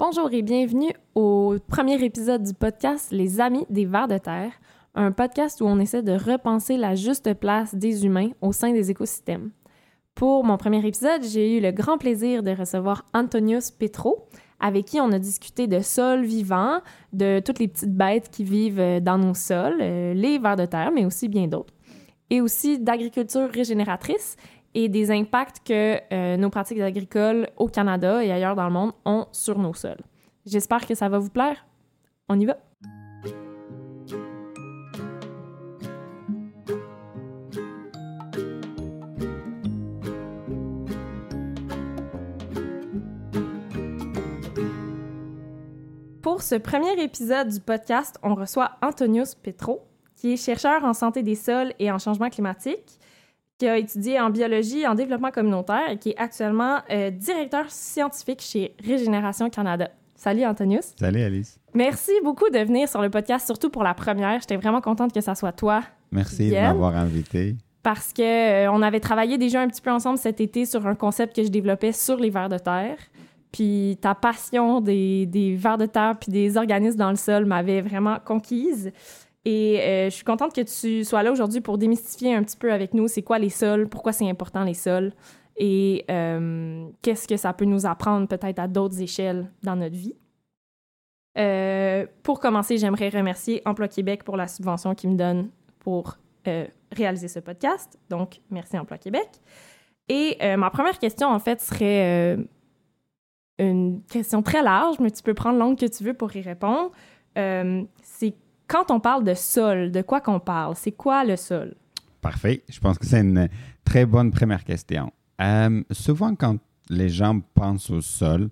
Bonjour et bienvenue au premier épisode du podcast Les Amis des Vers de Terre, un podcast où on essaie de repenser la juste place des humains au sein des écosystèmes. Pour mon premier épisode, j'ai eu le grand plaisir de recevoir Antonius Petro, avec qui on a discuté de sols vivants, de toutes les petites bêtes qui vivent dans nos sols, euh, les vers de terre, mais aussi bien d'autres, et aussi d'agriculture régénératrice et des impacts que euh, nos pratiques agricoles au Canada et ailleurs dans le monde ont sur nos sols. J'espère que ça va vous plaire. On y va. Pour ce premier épisode du podcast, on reçoit Antonius Petro, qui est chercheur en santé des sols et en changement climatique, qui a étudié en biologie et en développement communautaire et qui est actuellement euh, directeur scientifique chez Régénération Canada. Salut Antonius. Salut Alice. Merci beaucoup de venir sur le podcast, surtout pour la première. J'étais vraiment contente que ça soit toi. Merci de m'avoir invité. Parce que euh, on avait travaillé déjà un petit peu ensemble cet été sur un concept que je développais sur les vers de terre. Puis ta passion des, des vers de terre puis des organismes dans le sol m'avait vraiment conquise. Et euh, je suis contente que tu sois là aujourd'hui pour démystifier un petit peu avec nous c'est quoi les sols, pourquoi c'est important les sols et euh, qu'est-ce que ça peut nous apprendre peut-être à d'autres échelles dans notre vie. Euh, pour commencer, j'aimerais remercier Emploi Québec pour la subvention qu'ils me donne pour réaliser ce podcast. Donc, merci Emploi Québec. Et ma première question, en fait, serait une question très large, mais tu peux prendre l'angle que tu veux pour y répondre. Quand on parle de sol, de quoi qu'on parle? C'est quoi le sol? Parfait. Je pense que c'est une très bonne première question. Euh, souvent, quand les gens pensent au sol,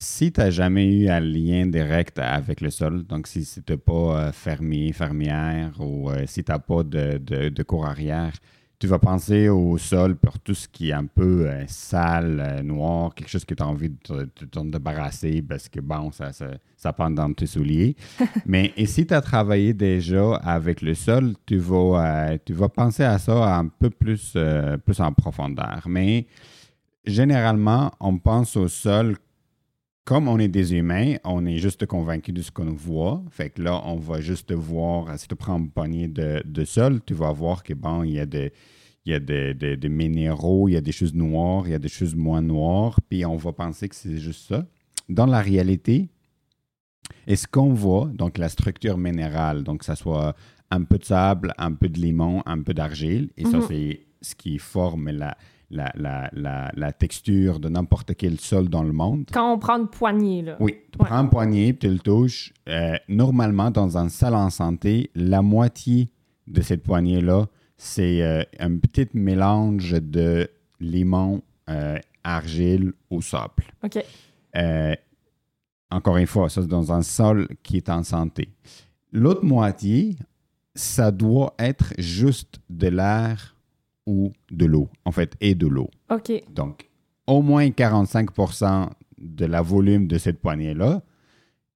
si tu n'as jamais eu un lien direct avec le sol, donc si, tu n'es pas euh, fermier, fermière ou euh, si tu n'as pas de, de, cours arrière, tu vas penser au sol pour tout ce qui est un peu euh, sale, euh, noir, quelque chose que tu as envie de te, débarrasser parce que, bon, ça, ça, ça dans tes souliers. Mais et si tu as travaillé déjà avec le sol, tu vas, euh, tu vas penser à ça un peu plus, plus en profondeur. Mais généralement, on pense au sol comme on est des humains, on est juste convaincu de ce qu'on voit. Fait que là, on va juste voir, si tu prends une poignée de, de sol, tu vas voir que bon, il y a des il y a des, minéraux, il y a des choses noires, il y a des choses moins noires, puis on va penser que c'est juste ça. Dans la réalité, et ce qu'on voit, donc la structure minérale, donc que ce soit un peu de sable, un peu de limon, un peu d'argile, et ça, mhm. c'est ce qui forme la, la, la, la, texture de n'importe quel sol dans le monde. Quand on prend une poignée, là. Oui, tu prends une poignée, tu le touches. Euh, normalement, dans un sol en santé, la moitié de cette poignée-là, c'est euh, un petit mélange de limon, euh, argile ou sable. OK. encore une fois, ça, c'est dans un sol qui est en santé. L'autre moitié, ça doit être juste de l'air ou de l'eau, en fait, et de l'eau. OK. Donc, au moins 45% de la volume de cette poignée-là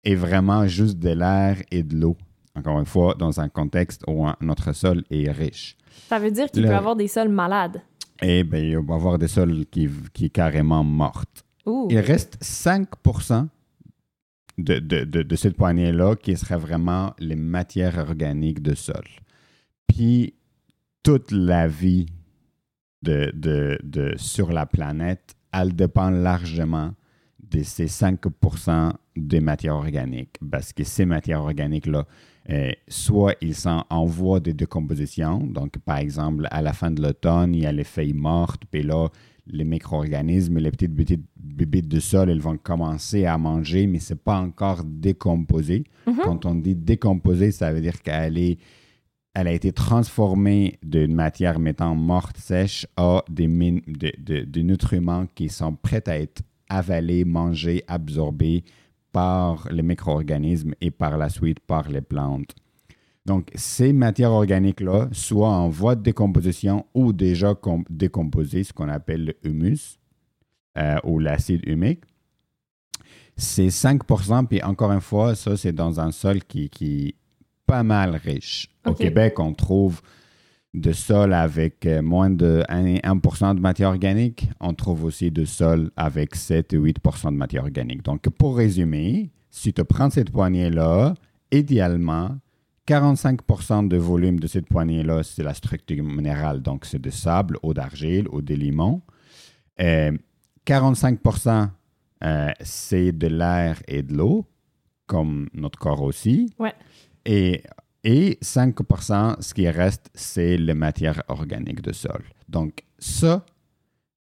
est vraiment juste de l'air et de l'eau. Encore une fois, dans un contexte où notre sol est riche. Ça veut dire qu'il peut y avoir des sols malades. Eh bien, il va y avoir des sols qui, qui carrément mortes. Il reste 5 de, de, de, de cette poignée-là qui serait vraiment les matières organiques de sol. Puis, toute la vie de, de, de, sur la planète, elle dépend largement de ces 5% des matières organiques. Parce que ces matières organiques-là, euh, soit ils sont en voie de décomposition, donc par exemple, à la fin de l'automne, il y a les feuilles mortes, puis là, les micro-organismes, les petites, petites bébites de sol, elles vont commencer à manger, mais ce n'est pas encore décomposé. Mm-hmm. Quand on dit décomposé, ça veut dire qu'elle est elle a été transformée d'une matière mettant morte sèche à des, nutriments qui sont prêts à être avalés, mangés, absorbés par les micro-organismes et par la suite par les plantes. Donc, ces matières organiques-là, soit en voie de décomposition ou déjà décomposées, ce qu'on appelle le humus euh, ou l'acide humique, c'est 5% puis encore une fois, ça, c'est dans un sol qui, qui pas mal riche. Au Québec, on trouve de sols avec euh, moins de 1%, de matière organique. On trouve aussi de sols avec 7 ou 8% de matière organique. Donc, pour résumer, si tu prends cette poignée-là, idéalement, 45% de volume de cette poignée-là, c'est la structure minérale. Donc, c'est de sable, eau d'argile, eau de limon. 45%, euh, c'est de l'air et de l'eau, comme notre corps aussi. Ouais. Et, et 5%, ce qui reste, c'est les matières organiques de sol. Donc, ça,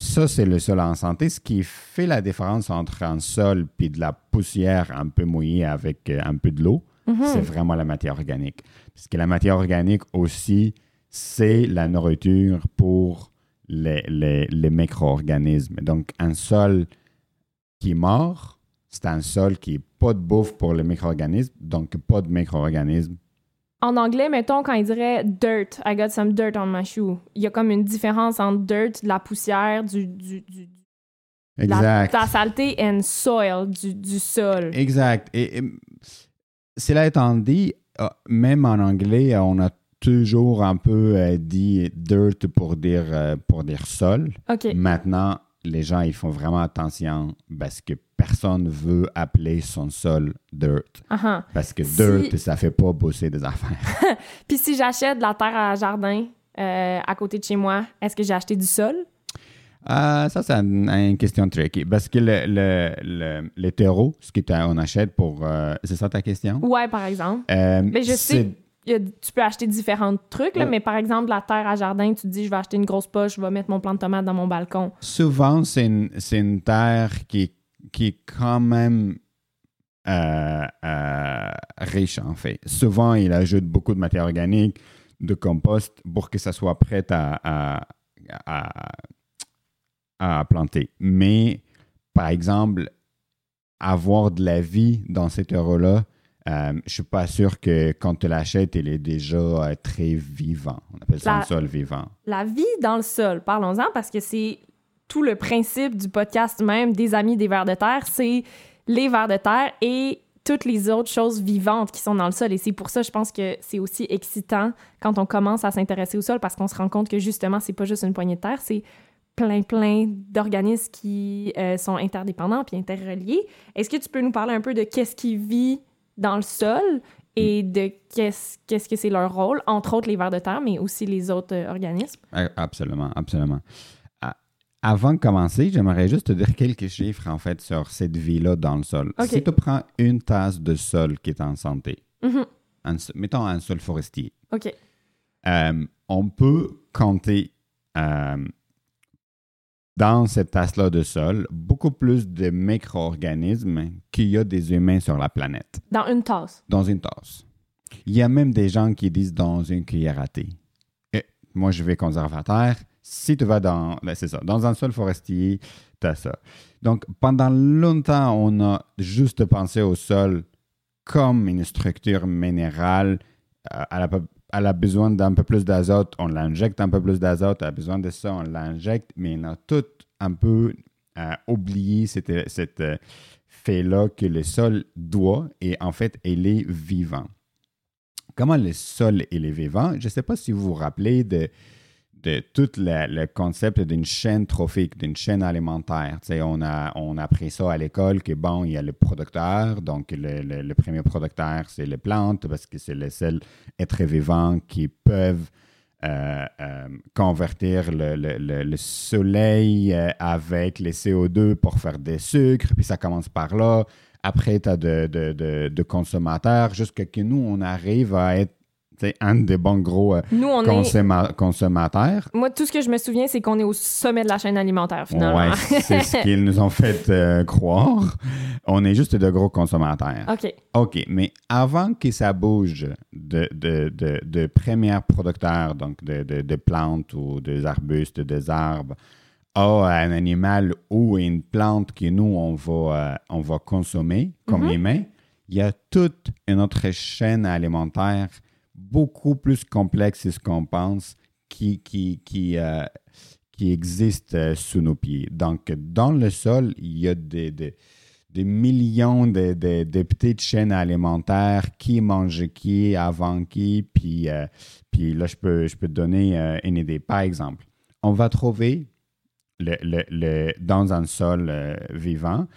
ça, c'est le sol en santé. Ce qui fait la différence entre un sol et de la poussière un peu mouillée avec euh, un peu de l'eau, mhm. c'est vraiment la matière organique. Parce que la matière organique aussi, c'est la nourriture pour les, les, les micro-organismes. Donc, un sol qui est mort, c'est un sol qui n'est pas de bouffe pour les micro-organismes, donc pas de micro-organismes. En anglais, mettons, quand il dirait dirt, I got some dirt on my shoe, il y a comme une différence entre dirt, de la poussière, du. du, du exact. La, saleté and soil, du, du sol. Exact. Et, cela étant dit, ah, même en anglais, on a toujours un peu euh, dit dirt pour dire, euh, pour dire sol. OK. Maintenant, les gens, ils font vraiment attention parce que personne veut appeler son sol dirt. Parce que dirt, ça fait pas bosser des affaires. Puis si j'achète de la terre à jardin euh, à côté de chez moi, est-ce que j'ai acheté du sol? Euh, ça, c'est une, question tricky. Parce que le, le, le, terreau, ce qu'on achète pour. Euh, c'est ça ta question? Ouais, par exemple. mais je sais tu peux acheter différents trucs, mais par exemple, la terre à jardin, tu te dis, je vais acheter une grosse poche, je vais mettre mon plant de tomate dans mon balcon. Souvent, c'est une, terre qui, qui est quand même euh, euh, riche, en fait. Souvent, il ajoute beaucoup de matière organique, de compost, pour que ça soit prêt à, à, à planter. Mais, par exemple, avoir de la vie dans cet terreau-là, euh, je ne suis pas sûr que quand tu l'achètes, il est déjà euh, très vivant. On appelle ça le sol vivant. La vie dans le sol, parlons-en, parce que c'est tout le principe du podcast même des Amis des vers de terre, c'est les vers de terre et toutes les autres choses vivantes qui sont dans le sol. Et c'est pour ça, je pense que c'est aussi excitant quand on commence à s'intéresser au sol parce qu'on se rend compte que justement, c'est pas juste une poignée de terre, c'est plein, plein d'organismes qui euh, sont interdépendants puis interreliés. Est-ce que tu peux nous parler un peu de qu'est-ce qui vit dans le sol et mm. de qu'est-ce, qu'est-ce que c'est leur rôle, entre autres les vers de terre, mais aussi les autres euh, organismes? Absolument, absolument. Avant de commencer, j'aimerais juste te dire quelques chiffres en fait sur cette vie-là dans le sol. Si tu prends une tasse de sol qui est en santé, mm-hmm. mettons un sol forestier. Euh, on peut compter euh, dans cette tasse-là de sol beaucoup plus de micro-organismes qu'il y a des humains sur la planète. Dans une tasse? Dans une tasse. Il y a même des gens qui disent dans une cuillère à thé. Et moi, je vais conservateur. Si tu vas dans, ben, un sol forestier, tu as ça. Donc, pendant longtemps, on a juste pensé au sol comme une structure minérale euh, elle a besoin d'un peu plus d'azote, on l'injecte un peu plus d'azote, elle a besoin de ça, on l'injecte, mais on a tout un peu euh, oublié cet, euh, fait-là que le sol doit, et en fait, il est vivant. Comment le sol est vivant? Je ne sais pas si vous vous rappelez de de tout le, concept d'une chaîne trophique, d'une chaîne alimentaire. on a, on appris ça à l'école que, bon, il y a le producteur, donc le, premier producteur, c'est les plantes, parce que c'est les seuls êtres vivants qui peuvent euh, euh, convertir le, soleil euh, avec les CO2 pour faire des sucres, puis ça commence par là. Après, tu as de, de, de consommateurs, jusqu'à que nous, on arrive à être c'est un des bons gros euh, consommateurs. Moi, tout ce que je me souviens, c'est qu'on est au sommet de la chaîne alimentaire, finalement. Ouais, c'est ce qu'ils nous ont fait euh, croire. On est juste de gros consommateurs. OK. OK, mais avant que ça bouge de, de, de, de premiers producteurs, donc de, de, plantes ou des arbustes, des arbres, à un animal ou une plante que nous, on va, euh, on va consommer comme mm humains, il y a toute une autre chaîne alimentaire beaucoup plus complexe que ce qu'on pense qui, qui, qui, euh, qui existe euh, sous nos pieds. Donc, dans le sol, il y a des, des, millions de, de, petites chaînes alimentaires, qui mange qui, avant qui, puis, euh, puis là, je peux, je peux te donner une idée. Par exemple, on va trouver le, le, dans un sol euh, vivant,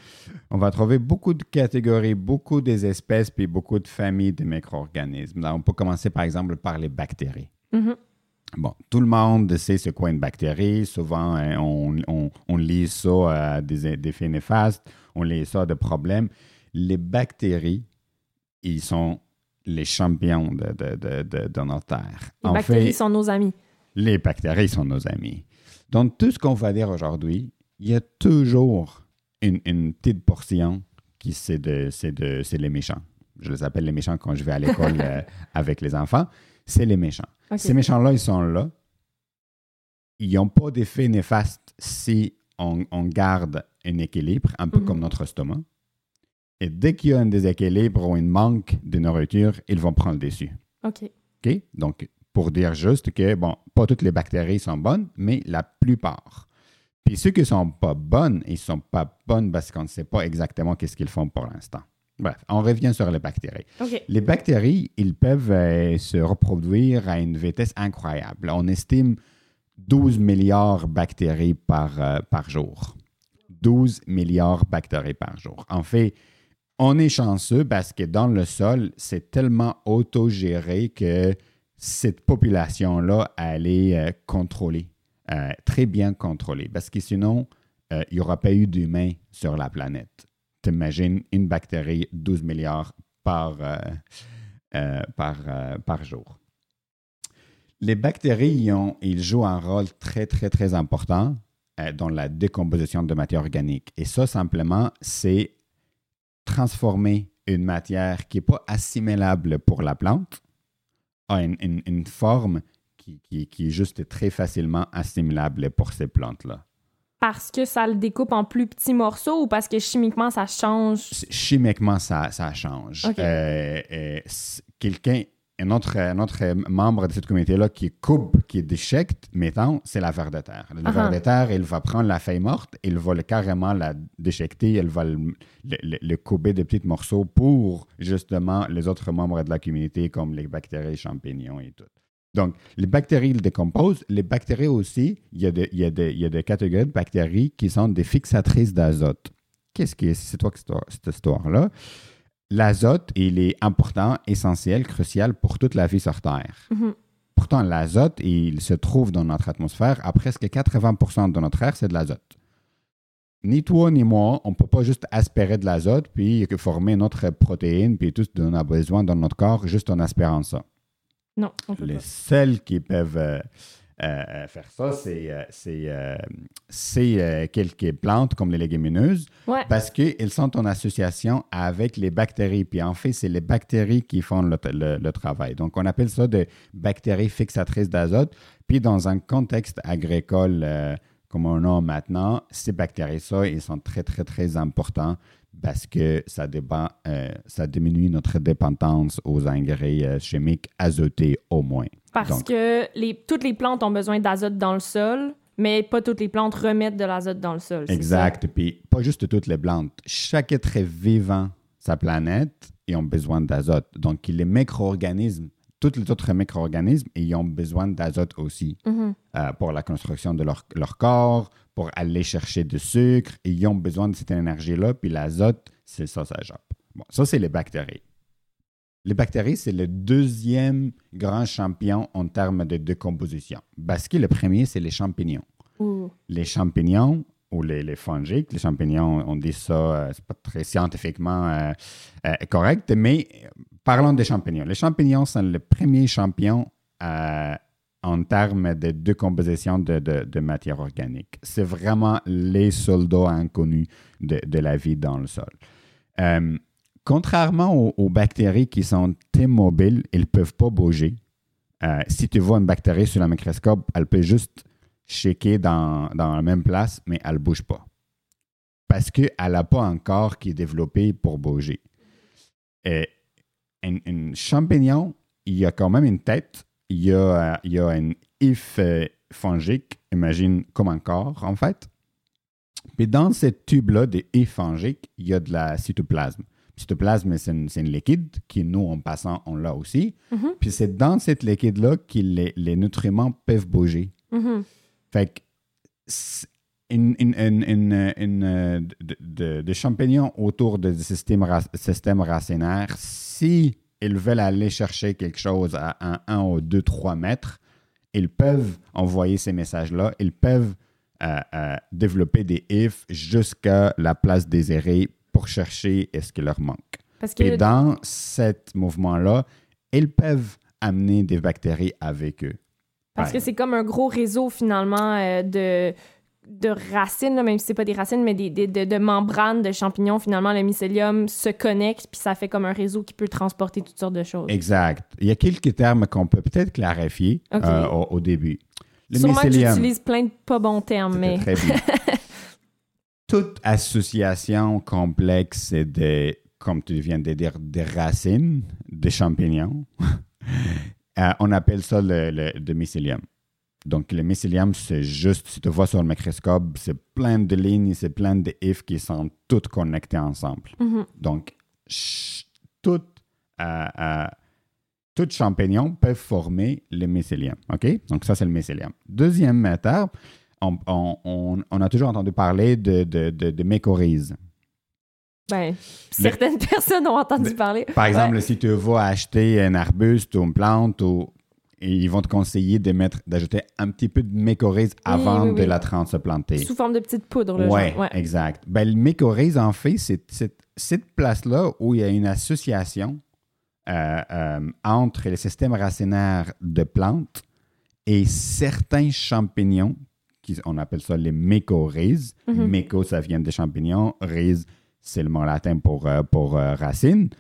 on va trouver beaucoup de catégories, beaucoup des espèces, puis beaucoup de familles de micro-organismes. on peut commencer par exemple par les bactéries. Mm-hmm. Bon, tout le monde sait ce qu'est une bactérie. Souvent, hein, on, on, on, lit ça à des, des effets néfastes, on lit ça de problèmes. Les bactéries, ils sont les champions de, de, de, de notre Terre. Les bactéries sont nos amis. Les bactéries sont nos amis. Donc, tout ce qu'on va dire aujourd'hui, il y a toujours une, une petite portion qui c'est de, de, les méchants. Je les appelle les méchants quand je vais à l'école euh, avec les enfants. C'est les méchants. Ces méchants-là, ils sont là. Ils n'ont pas d'effet néfaste si on, garde un équilibre, un peu mhm. comme notre estomac. Et dès qu'il y a un déséquilibre ou un manque de nourriture, ils vont prendre le dessus. OK. OK? Donc, pour dire juste que, bon, pas toutes les bactéries sont bonnes, mais la plupart. Puis ceux qui ne sont pas bonnes, ils ne sont pas bonnes parce qu'on ne sait pas exactement qu'est-ce qu'ils font pour l'instant. Bref, on revient sur les bactéries. Les bactéries, ils peuvent euh, se reproduire à une vitesse incroyable. On estime 12 milliards de bactéries par, euh, par jour. 12 milliards de bactéries par jour. En fait, on est chanceux parce que dans le sol, c'est tellement autogéré que cette population-là, elle est euh, contrôlée, très bien contrôlée, parce que sinon, il n'y aura pas eu d'humains sur la planète t'imagines une bactérie, 12 milliards par, euh, euh, par, euh, par jour. Les bactéries, ils, jouent un rôle très, très, très important dans la décomposition de matière organique. Et ça, simplement, c'est transformer une matière qui n'est pas assimilable pour la plante à une, forme qui, qui, qui, est juste très facilement assimilable pour ces plantes-là parce que ça le découpe en plus petits morceaux ou parce que chimiquement ça change? Chimiquement, ça, ça change. Euh, euh, quelqu'un, un autre, un autre, membre de cette communauté-là qui coupe, qui déchecte, mettons, c'est la verre de terre. La verre de terre, il va prendre la feuille morte, il va le, carrément la déchecter, il va le, le, couper de petits morceaux pour justement les autres membres de la communauté comme les bactéries, champignons et tout. Donc, les bactéries ils décomposent. Les bactéries aussi, il y, a des, catégories de bactéries qui sont des fixatrices d'azote. Qu'est-ce que c'est toi cette histoire-là? L'azote, il est important, essentiel, crucial pour toute la vie sur Terre. Mm-hmm. Pourtant, l'azote, il se trouve dans notre atmosphère. À presque 80% de notre air, c'est de l'azote. Ni toi ni moi, on ne peut pas juste aspirer de l'azote puis former notre protéine puis tout ce dont on a besoin dans notre corps juste en aspirant ça. Non, Les seuls qui peuvent euh, euh, faire ça, c'est euh, quelques plantes comme les légumineuses, parce qu'elles sont en association avec les bactéries. Puis en fait, c'est les bactéries qui font le, travail. Donc, on appelle ça des bactéries fixatrices d'azote. Puis dans un contexte agricole comme on a maintenant, ces bactéries-là, ils sont très, très, très importants parce que ça, euh, ça diminue notre dépendance aux engrais euh, chimiques azotés au moins. Parce que les, toutes les plantes ont besoin d'azote dans le sol, mais pas toutes les plantes remettent de l'azote dans le sol. Exact. Puis pas juste toutes les plantes. Chaque être vivant, sa planète, ils ont besoin d'azote. Donc les micro-organismes tous les autres micro-organismes, ils ont besoin d'azote aussi mm-hmm. euh, pour la construction de leur, leur, corps, pour aller chercher du sucre. Ils ont besoin de cette énergie-là, puis l'azote, c'est ça, ça jappe. Bon, ça, c'est les bactéries. Les bactéries, c'est le deuxième grand champion en termes de décomposition. Parce que le premier, c'est les champignons. Les champignons ou les, les fongiques, les champignons, on dit ça, euh, c'est pas très scientifiquement euh, correct, mais parlons des champignons. Les champignons sont le premier champion euh, en termes de décomposition de, de, matière organique. C'est vraiment les soldats inconnus de, de, la vie dans le sol. Euh, contrairement aux, bactéries qui sont immobiles, elles ne peuvent pas bouger. Euh, si tu vois une bactérie sur le microscope, elle peut juste shaker dans, dans la même place, mais elle ne bouge pas. Parce qu'elle n'a pas un corps qui est développé pour bouger. Et un, champignon, il y a quand même une tête, il y a, il y a une if euh, fongique, imagine comme un corps en fait. Puis dans cette tube-là des œufs fongiques, il y a de la cytoplasme. Cytoplasme, c'est une, liquide qui, nous, en passant, on l'a aussi. Mm-hmm. Puis c'est dans cette liquide-là que les, les, nutriments peuvent bouger. Mm-hmm. Fait que une, une, une, une de, de, champignons autour du système, système racinaire, si ils veulent aller chercher quelque chose à 1 un, ou 2, 3 mètres, ils peuvent envoyer ces messages-là, ils peuvent euh, euh, développer des ifs jusqu'à la place désirée pour chercher ce qui leur manque. Parce que... Et dans ce mouvement-là, ils peuvent amener des bactéries avec eux. Parce que c'est comme un gros réseau finalement euh, de, de racines, même si c'est pas des racines, mais des, de, membranes de champignons. Finalement, le mycélium se connecte, puis ça fait comme un réseau qui peut transporter toutes sortes de choses. Exact. Il y a quelques termes qu'on peut peut-être clarifier euh, au, début. Le Sûrement mycélium, que j'utilise plein de pas bons termes, mais... Très bien. Toute association complexe de, comme tu viens de dire, des racines de champignons, euh, on appelle ça le, le mycélium. Donc, le mycélium, c'est juste, si tu vois sur le microscope, c'est plein de lignes, c'est plein de ifs qui sont toutes connectées ensemble. Mm-hmm. Donc, tout, euh, euh, tout champignon peut former le mycélium. OK? Donc, ça, c'est le mycélium. Deuxième étape, on, on, on, a toujours entendu parler de, de, de, mycorhizes. Ben, certaines personnes ont entendu parler. Par exemple, si tu vas acheter un arbuste ou une plante ou ils vont te conseiller de mettre, d'ajouter un petit peu de mycorhize avant de la transplanter. Sous forme de petite poudre. Là, ouais, exact. Ben, le mycorhize, en fait, c'est cette place-là où il y a une association euh, euh, entre le système racinaire de plantes et certains champignons, qui, on appelle ça les mycorhizes. Mm-hmm. Myco, ça vient des champignons. Rhiz, c'est le mot latin pour, euh, pour racine.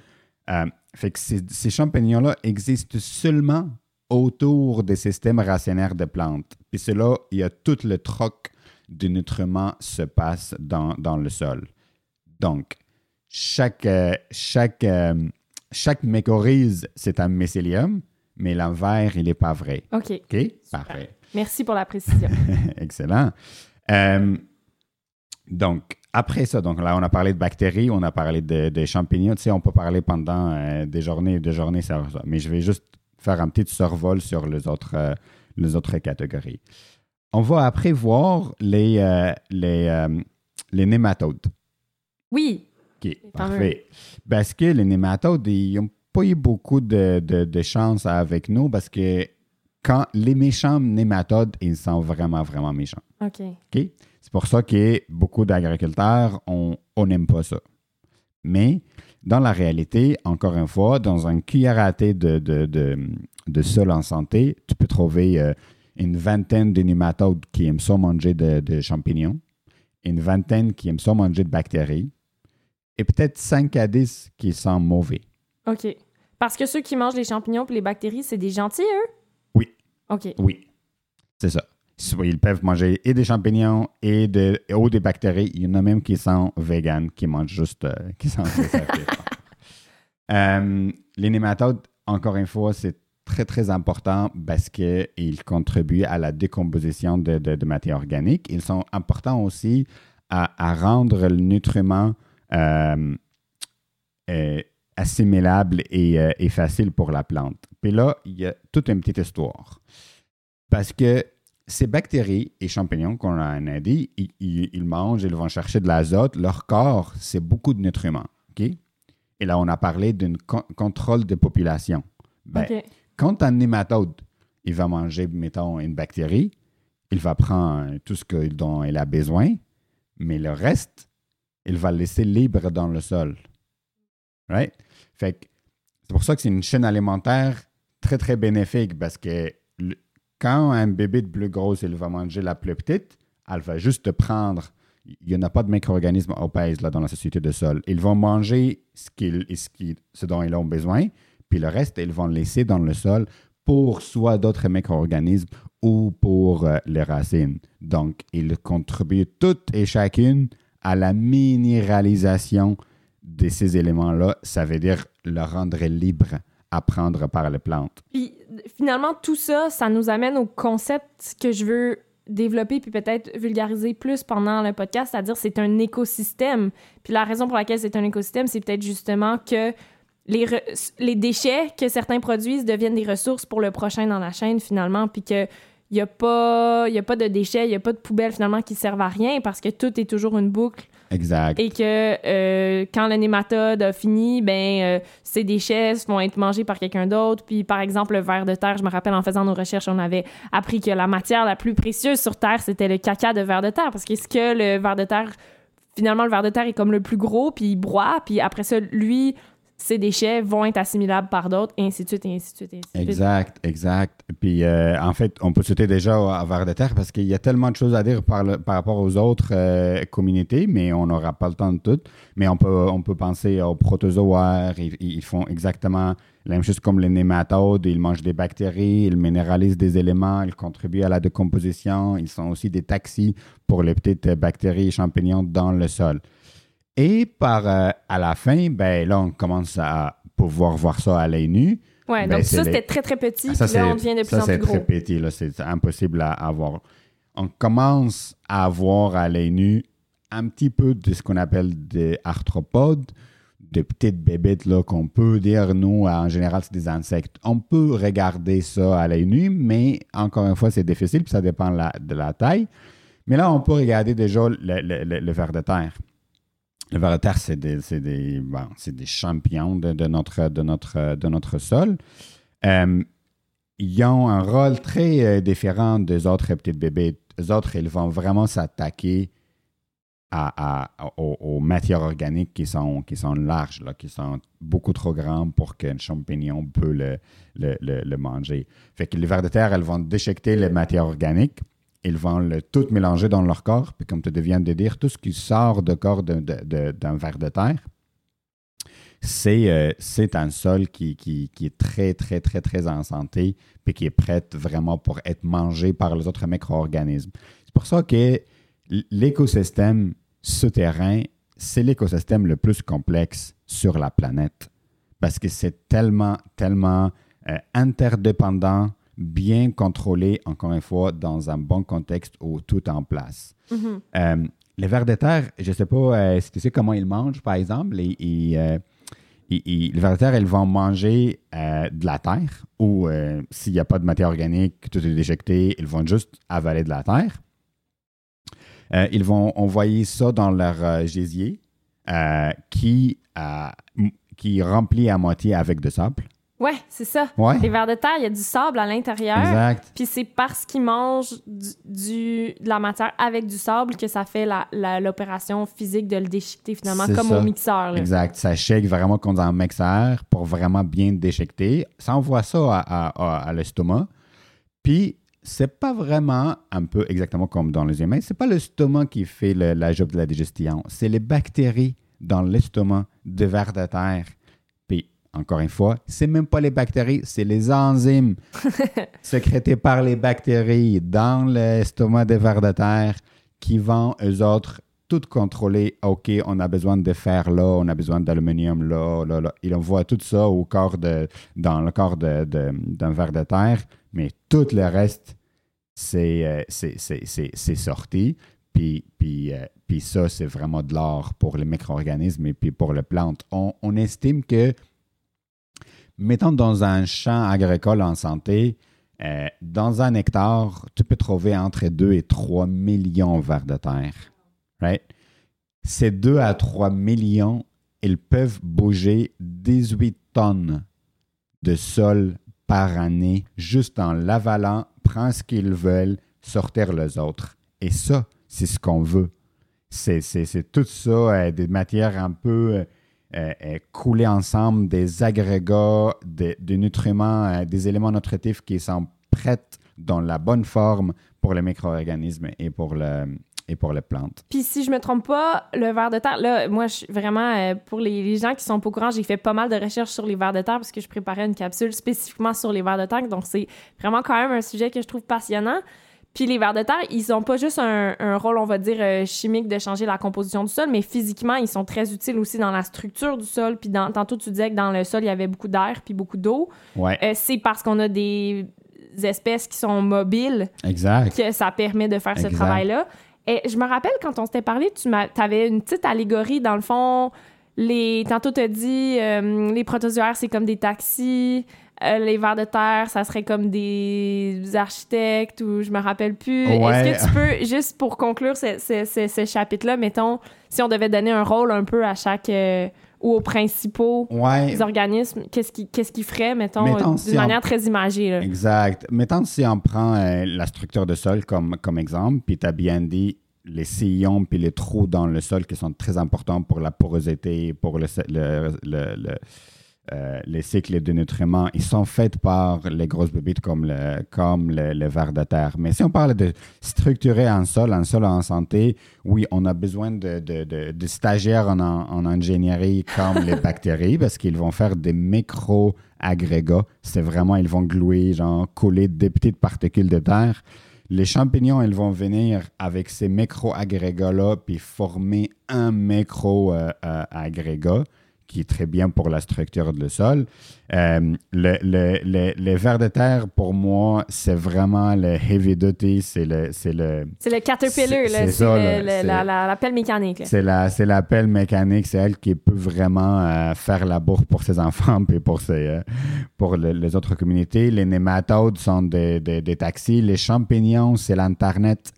fait que ces champignons-là existent seulement autour des systèmes racinaires de plantes. Puis c'est là, il y a tout le troc de nutriments se passe dans, dans le sol. Donc, chaque, euh, chaque, euh, chaque mycorhize, c'est un mycélium, mais l'envers, il n'est pas vrai. OK. OK? Parfait. Merci pour la précision. Excellent. Euh, donc, après ça, donc là, on a parlé de bactéries, on a parlé de, champignons. Tu sais, on peut parler pendant des journées et des journées, ça, mais je vais juste faire un petit survol sur les autres, euh, les autres catégories. On va après voir les, euh, les, euh, les nématodes. Oui. OK, parfait. Parce que les nématodes, ils n'ont pas eu beaucoup de, de, chance avec nous parce que quand les méchants nématodes, ils sont vraiment, vraiment méchants. OK. OK? C'est pour ça que beaucoup d'agriculteurs, on n'aime pas ça. Mais dans la réalité, encore une fois, dans un cuillère à thé de, de, de, sol en santé, tu peux trouver euh, une vingtaine de nématodes qui aiment ça manger de, champignons, une vingtaine qui aiment ça manger de bactéries, et peut-être 5 à 10 qui sont mauvais. OK. Parce que ceux qui mangent les champignons et les bactéries, c'est des gentils, eux? Oui. OK. Oui. C'est ça. Ils peuvent manger et des champignons et de, ou des bactéries. Il y en a même qui sont véganes, qui mangent juste, euh, qui sont euh, Les nématodes, encore une fois, c'est très, très important parce qu'ils contribuent à la décomposition de, de, matière organique. Ils sont importants aussi à, rendre le nutriment euh, assimilable et, et, facile pour la plante. Puis là, il y a toute une petite histoire. Parce que ces bactéries et champignons qu'on a dit, ils, ils, mangent, ils vont chercher de l'azote. Leur corps, c'est beaucoup de nutriments. Et là, on a parlé d'un contrôle de population. Ben, Quand un nématode, il va manger, mettons, une bactérie, il va prendre tout ce dont il a besoin, mais le reste, il va le laisser libre dans le sol. Right? Fait c'est pour ça que c'est une chaîne alimentaire très, très bénéfique parce que quand un bébé de plus gros, il va manger la plus petite, elle va juste prendre. Il n'y en a pas de micro-organismes obèses là, dans la société de sol. Ils vont manger ce, dont ils ont besoin, puis le reste, ils vont laisser dans le sol pour soit d'autres micro-organismes ou pour euh, les racines. Donc, ils contribuent toutes et chacune à la minéralisation de ces éléments-là. Ça veut dire le rendre libre à prendre par les plantes. Puis finalement, tout ça, ça nous amène au concept que je veux développer puis peut-être vulgariser plus pendant le podcast, c'est-à-dire c'est un écosystème. Puis la raison pour laquelle c'est un écosystème, c'est peut-être justement que les, les déchets que certains produisent deviennent des ressources pour le prochain dans la chaîne finalement, puis que il n'y a, a pas de déchets, il n'y a pas de poubelles finalement qui servent à rien parce que tout est toujours une boucle. Exact. Et que euh, quand le nématode a fini, ben, euh, ces déchets vont être mangés par quelqu'un d'autre. Puis par exemple, le ver de terre, je me rappelle en faisant nos recherches, on avait appris que la matière la plus précieuse sur Terre, c'était le caca de ver de terre. Parce qu'est-ce que le ver de terre finalement, le ver de terre est comme le plus gros, puis il broie, puis après ça, lui, ces déchets vont être assimilables par d'autres, et ainsi de suite, et ainsi de suite, ainsi de suite. Exact, exact. Puis, euh, en fait, on peut sauter déjà à vers de terre parce qu'il y a tellement de choses à dire par, rapport aux autres euh, communautés, mais on n'aura pas le temps de tout. Mais on peut, on peut penser aux protozoaires. Ils, font exactement la même chose comme les nématodes. Ils mangent des bactéries, ils minéralisent des éléments, ils contribuent à la décomposition. Ils sont aussi des taxis pour les petites bactéries et champignons dans le sol. Et par, euh, à la fin, ben, là, on commence à pouvoir voir ça à l'œil nu. Oui, ben, donc ça, c'était très, très petit. Ah, ça, là, on devient de plus en plus gros. c'est très petit. Là, c'est impossible à, voir. On commence à voir à l'œil nu un petit peu de ce qu'on appelle des arthropodes, des petites bébêtes là, qu'on peut dire, nous, en général, c'est des insectes. On peut regarder ça à l'œil nu, mais encore une fois, c'est difficile, puis ça dépend de la taille. Mais là, on peut regarder déjà le, le, le ver de terre. Le terre, c'est des, des, des, champions de, notre, sol. Euh, ils ont un rôle très euh, différent des autres petites bébés. Les autres, ils vont vraiment s'attaquer aux, matières organiques qui sont, qui sont larges, qui sont beaucoup trop grandes pour qu'un champignon peut le, le, le, manger. Fait que les vers de terre, elles vont déchiqueter les matières organiques ils vont le tout mélanger dans leur corps. Puis comme tu viens de dire, tout ce qui sort de corps d'un ver de terre, euh, c'est un sol qui, qui, est très, très, très, très en santé, puis qui est prêt vraiment pour être mangé par les autres micro-organismes. C'est pour ça que l'écosystème souterrain, c'est l'écosystème le plus complexe sur la planète, parce que c'est tellement, tellement euh, interdépendant bien contrôlé, encore une fois, dans un bon contexte où tout est en place. Mm-hmm. Euh, les vers de terre, je ne sais pas euh, si tu sais comment ils mangent, par exemple. Euh, les vers de terre, ils vont manger de la terre ou s'il n'y a pas de matière organique, tout est déjecté, ils vont juste avaler de la terre. ils vont envoyer ça dans leur gésier qui, qui remplit à moitié avec de sable. Ouais, c'est ça. Les vers de terre, il y a du sable à l'intérieur. Exact. Puis c'est parce qu'ils mangent du, de la matière avec du sable que ça fait l'opération physique de le déchiqueter finalement, comme au mixeur. Exact. Ça shake vraiment comme dans un mixeur pour vraiment bien déchiqueter. Ça envoie ça à, à, l'estomac. Puis c'est pas vraiment un peu exactement comme dans les humains. C'est pas l'estomac qui fait la job de la digestion. C'est les bactéries dans l'estomac de vers de terre encore une fois, c'est même pas les bactéries, c'est les enzymes sécrétées par les bactéries dans l'estomac des vers de terre qui vont, eux autres, tout contrôler. OK, on a besoin de fer là, on a besoin d'aluminium là, là, là. Ils envoient tout ça au corps de, dans le corps d'un de, ver de terre, mais tout le reste, c'est euh, sorti. Puis, puis, euh, puis ça, c'est vraiment de l'or pour les micro-organismes et puis pour les plantes. On, on estime que mettons dans un champ agricole en santé, euh, dans un hectare, tu peux trouver entre 2 et 3 millions de vers de terre. Right? Ces 2 à 3 millions, ils peuvent bouger 18 tonnes de sol par année juste en l'avalant, prendre ce qu'ils veulent, sortir les autres. Et ça, c'est ce qu'on veut. C'est tout ça, euh, des matières un peu euh, couler ensemble des agrégats, des, nutriments, euh, des éléments nutritifs qui sont prêts dans la bonne forme pour les micro-organismes et pour le, et pour les plantes. Puis si je me trompe pas, le ver de terre, là, moi, vraiment, pour les, gens qui sont pas au courant, j'ai fait pas mal de recherches sur les vers de terre parce que je préparais une capsule spécifiquement sur les vers de terre. Donc, c'est vraiment quand même un sujet que je trouve passionnant. Puis les vers de terre, ils n'ont pas juste un, rôle, on va dire, euh, chimique de changer la composition du sol, mais physiquement, ils sont très utiles aussi dans la structure du sol. Puis dans, tantôt, tu disais que dans le sol, il y avait beaucoup d'air puis beaucoup d'eau. Ouais. Euh, c'est parce qu'on a des espèces qui sont mobiles exact. que ça permet de faire ce travail-là. Et je me rappelle quand on s'était parlé, tu avais une petite allégorie dans le fond. Les, tantôt, tu as dit euh, les protozoaires, c'est comme des taxis. Euh, les vers de terre, ça serait comme des architectes ou je me rappelle plus. Est-ce que tu peux, juste pour conclure ce, chapitre-là, mettons, si on devait donner un rôle un peu à chaque. Euh, ou aux principaux organismes, qu'est-ce qu'ils qu feraient, mettons, d'une manière très imagée? Exact. Mettons, si on prend euh, la structure de sol comme, comme exemple, puis tu as bien dit les sillons puis les trous dans le sol qui sont très importants pour la porosité, pour le, le, le euh, les cycles de nutriments, ils sont faits par les grosses bébites comme le, comme le, le ver de terre. Mais si on parle de structurer un sol, un sol en santé, oui, on a besoin de, de, de, stagiaires en, en, ingénierie comme les bactéries parce qu'ils vont faire des micro-agrégats. C'est vraiment, ils vont glouer, genre coller des petites particules de terre. Les champignons, ils vont venir avec ces micro-agrégats-là puis former un micro-agrégat. Euh, qui est très bien pour la structure du sol. Euh, le, le, les vers de terre, pour moi, c'est vraiment le heavy duty, c'est le... C'est le, le caterpillar, c'est la, la, pelle mécanique. C'est la, la pelle mécanique, c'est elle qui peut vraiment euh, faire la bourre pour ses enfants et pour, ses, euh, pour les autres communautés. Les nématodes sont des, des, des taxis. Les champignons, c'est l'Internet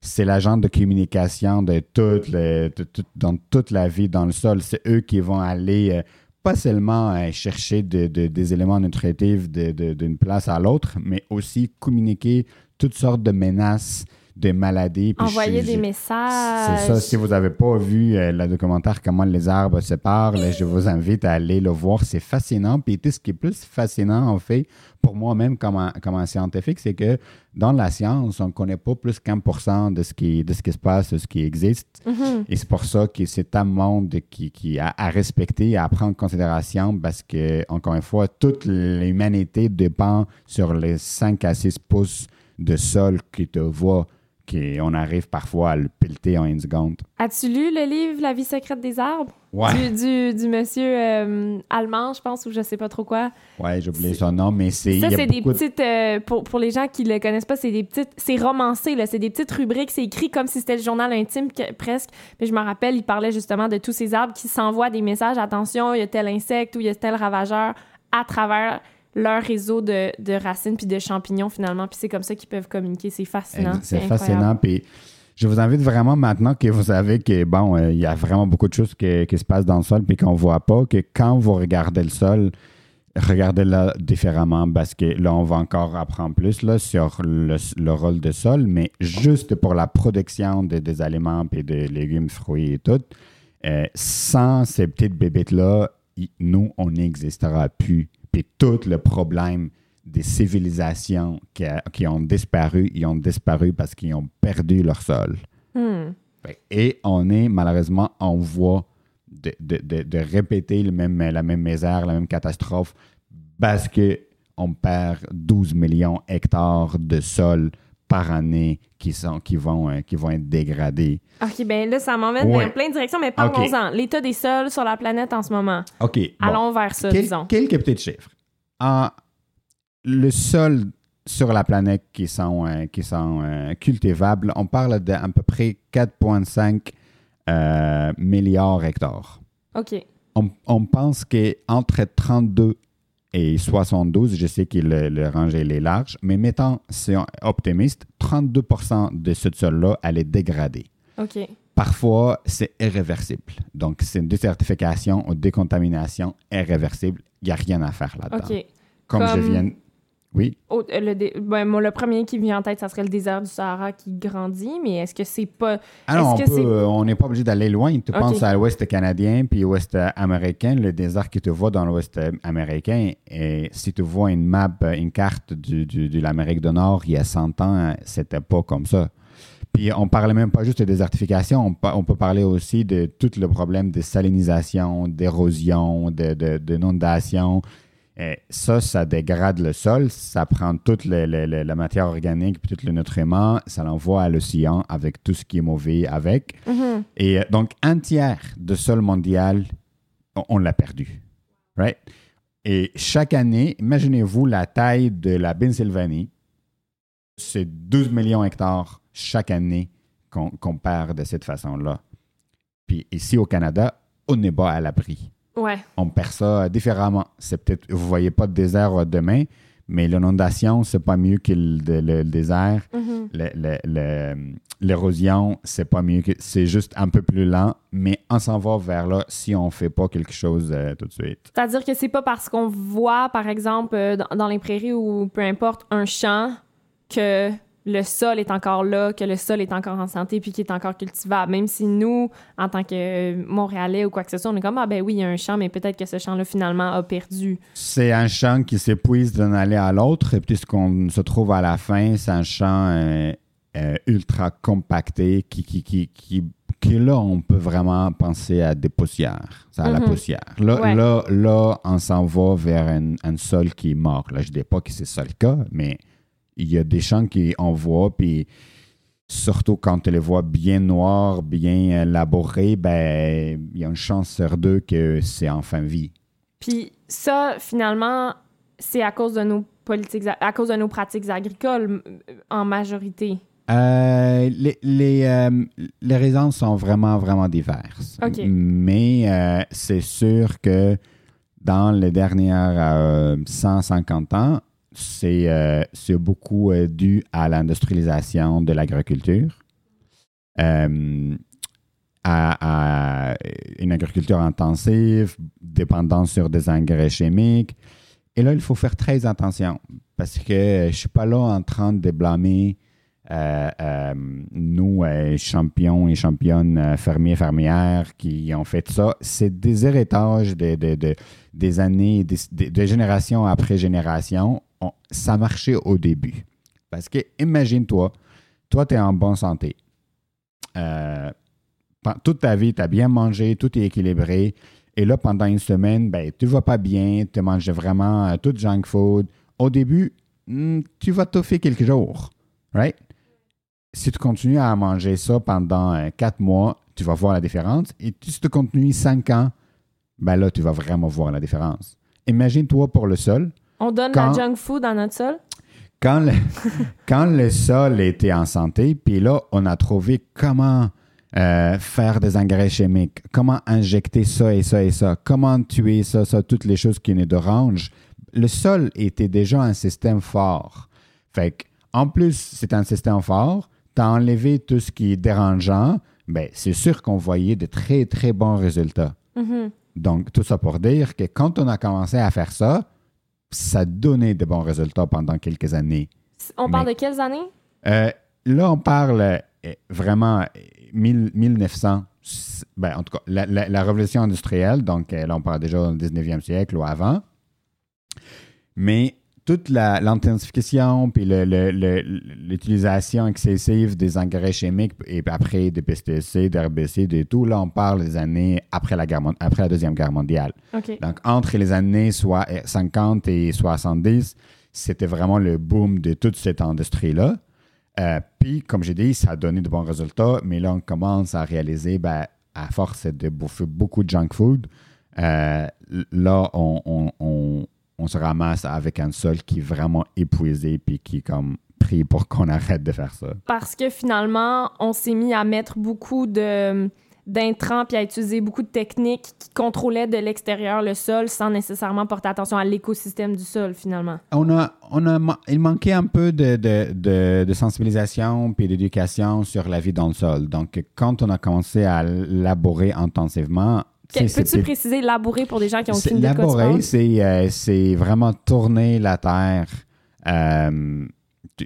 c'est l'agent de communication de toute dans toute la vie dans le sol. C'est eux qui vont aller euh, pas seulement euh, chercher des éléments nutritifs d'une place à l'autre, mais aussi communiquer toutes sortes de menaces des maladies. Envoyer des messages. C'est ça. Si vous n'avez pas vu euh, le documentaire Comment les arbres se parlent, je vous invite à aller le voir. C'est fascinant. Puis ce qui est plus fascinant, en fait, pour moi-même comme un, comme un scientifique, c'est que dans la science, on ne connaît pas plus qu'un pour cent de ce qui se passe, de ce qui existe. Mm-hmm. Et c'est pour ça que c'est un monde qui, qui a à respecter, à prendre en considération, parce que, encore une fois, toute l'humanité dépend sur les 5 à 6 pouces de sol qui te voient on arrive parfois à le pelleter en une seconde. As-tu lu le livre La vie secrète des arbres? Du, du, monsieur euh, allemand, je pense, ou je sais pas trop quoi. Ouais, j'ai oublié son nom, mais c'est. Ça, c'est des petites. Euh, pour, pour, les gens qui le connaissent pas, c'est des petites. C'est romancé, là. C'est des petites rubriques. C'est écrit comme si c'était le journal intime, presque. Mais je me rappelle, il parlait justement de tous ces arbres qui s'envoient des messages. Attention, il y a tel insecte ou il y a tel ravageur à travers leur réseau de, de racines puis de champignons finalement. Puis c'est comme ça qu'ils peuvent communiquer. C'est fascinant. C'est fascinant. Puis je vous invite vraiment maintenant que vous savez que, bon, euh, il y a vraiment beaucoup de choses qui, qui se passent dans le sol puis qu'on ne voit pas, que quand vous regardez le sol, regardez-le différemment parce que là, on va encore apprendre plus là, sur le, le rôle du sol, mais juste pour la production de, des aliments puis des légumes, fruits et tout. Euh, sans ces petites bébites-là, nous, on n'existera plus. Puis tout le problème des civilisations qui, ont disparu, ils ont disparu parce qu'ils ont perdu leur sol. Hmm. Et on est malheureusement en voie de, de, répéter le même, la même misère, la même catastrophe parce qu'on perd 12 millions d'hectares de sol par année qui, sont, qui, vont, euh, qui vont être dégradés. OK, bien là, ça m'emmène dans plein de directions, mais parlons-en. L'état des sols sur la planète en ce moment. OK. Allons vers ça, disons. Quelques petits chiffres? le sol sur la planète qui sont, euh, qui sont euh, cultivables, on parle d'à peu près 4,5 milliards d'hectares. OK. On, on pense qu'entre 32 et 72, je sais que le, le range est large, mais mettons, c'est optimiste, 32% de ce sol-là, elle est dégradée. OK. Parfois, c'est irréversible. Donc, c'est une désertification ou décontamination irréversible. Il n'y a rien à faire là-dedans. OK. Comme, je viens, oui. Euh, le, ben, le premier qui vient en tête, ça serait le désert du Sahara qui grandit, mais est-ce que c'est pas. Alors, ah euh, on n'est pas obligé d'aller loin. Tu penses à l'ouest canadien puis l'ouest américain, le désert que tu vois dans l'ouest américain, et si tu vois une map, une carte du, de l'Amérique du Nord, il y a 100 ans, c'était pas comme ça. Puis on parlait même pas juste de désertification, on, on peut parler aussi de tout le problème de salinisation, d'érosion, d'inondation. De, et ça, ça dégrade le sol, ça prend toute la matière organique puis tout le nutriment, ça l'envoie à l'océan avec tout ce qui est mauvais avec. Mm-hmm. Et euh, donc, un tiers de sol mondial, on, l'a perdu. Right? Et chaque année, imaginez-vous la taille de la Pennsylvanie. C'est 12 millions d'hectares chaque année qu'on perd de cette façon-là. Puis ici au Canada, on n'est pas à l'abri. Ouais. On perd ça différemment. C'est peut-être, vous voyez pas de désert demain, mais l'inondation, c'est pas mieux que le, désert. Mm-hmm. L'érosion, c'est pas mieux que. C'est juste un peu plus lent, mais on s'en va vers là si on fait pas quelque chose euh, tout de suite. C'est-à-dire que c'est pas parce qu'on voit, par exemple, euh, dans les prairies ou peu importe, un champ que le sol est encore là, que le sol est encore en santé puis qu'il est encore cultivable. Même si nous, en tant que Montréalais ou quoi que ce soit, on est comme, ah ben oui, il y a un champ, mais peut-être que ce champ-là, finalement, a perdu. C'est un champ qui s'épuise d'un aller à l'autre. Et puis ce qu'on se trouve à la fin, c'est un champ euh, euh, ultra compacté qui, qui, qui, qui, là, on peut vraiment penser à des poussières, à la mhm. poussière. Là, là, là, on s'en va vers un, sol qui est mort. Là, je ne dis pas que c'est ça le cas, mais il y a des champs qu'on voit, puis surtout quand tu les vois bien noirs, bien labourés, ben, il y a une chance sur deux que c'est en fin de vie. Puis ça, finalement, c'est à cause de nos politiques, à cause de nos pratiques agricoles en majorité. Euh, les, les, euh, les, raisons sont vraiment, vraiment diverses. Mais euh, c'est sûr que dans les dernières 150 ans, c'est beaucoup dû à l'industrialisation de l'agriculture, à, à, une agriculture intensive, dépendant sur des engrais chimiques. Et là, il faut faire très attention parce que je ne suis pas là en train de blâmer euh, euh, nous, euh, champions et championnes, fermiers, fermières, qui ont fait ça, c'est des héritages de, des années, de génération après génération. Ça marchait au début. Parce que, imagine-toi, toi, tu es en bonne santé. toute ta vie, tu as bien mangé, tout est équilibré. Et là, pendant une semaine, ben, tu ne vas pas bien, tu manges vraiment tout junk food. Au début, hmm, tu vas toffer quelques jours, right? si tu continues à manger ça pendant euh, quatre mois, tu vas voir la différence. Et si tu continues cinq ans, ben là, tu vas vraiment voir la différence. Imagine-toi pour le sol. On donne la junk food dans notre sol? Quand le, quand le sol était en santé, puis là, on a trouvé comment euh, faire des engrais chimiques, comment injecter ça et ça et ça, comment tuer ça, ça, toutes les choses qui nous dérangent. Le sol était déjà un système fort. Fait en plus, c'est un système fort tu as enlevé tout ce qui est dérangeant, ben, c'est sûr qu'on voyait de très, très bons résultats. Mm-hmm. Donc, tout ça pour dire que quand on a commencé à faire ça, ça donnait de bons résultats pendant quelques années. On parle de quelles années? Euh, là, on parle euh, vraiment 1900. Ben, en tout cas, la, révolution industrielle, donc euh, là, on parle déjà du 19e siècle ou avant. Mais toute l'intensification puis l'utilisation excessive des engrais chimiques et après des pesticides, herbicides et tout, là, on parle des années après la, guerre, après la Deuxième Guerre mondiale. Donc, entre les années soit 50 et 70, c'était vraiment le boom de toute cette industrie-là. Euh, puis, comme j'ai dit, ça a donné de bons résultats, mais là, on commence à réaliser, ben, à force de bouffer beaucoup de junk food, euh, là, on on se ramasse avec un sol qui est vraiment épuisé puis qui est comme pris pour qu'on arrête de faire ça. Parce que finalement, on s'est mis à mettre beaucoup de d'intrants puis à utiliser beaucoup de techniques qui contrôlaient de l'extérieur le sol sans nécessairement porter attention à l'écosystème du sol finalement. On a, on a, il manquait un peu de, de, de, sensibilisation puis d'éducation sur la vie dans le sol. Donc quand on a commencé à labourer intensivement, Peux-tu préciser labourer pour des gens qui ont aucune idée Labourer, euh, c'est vraiment tourner la terre. Euh,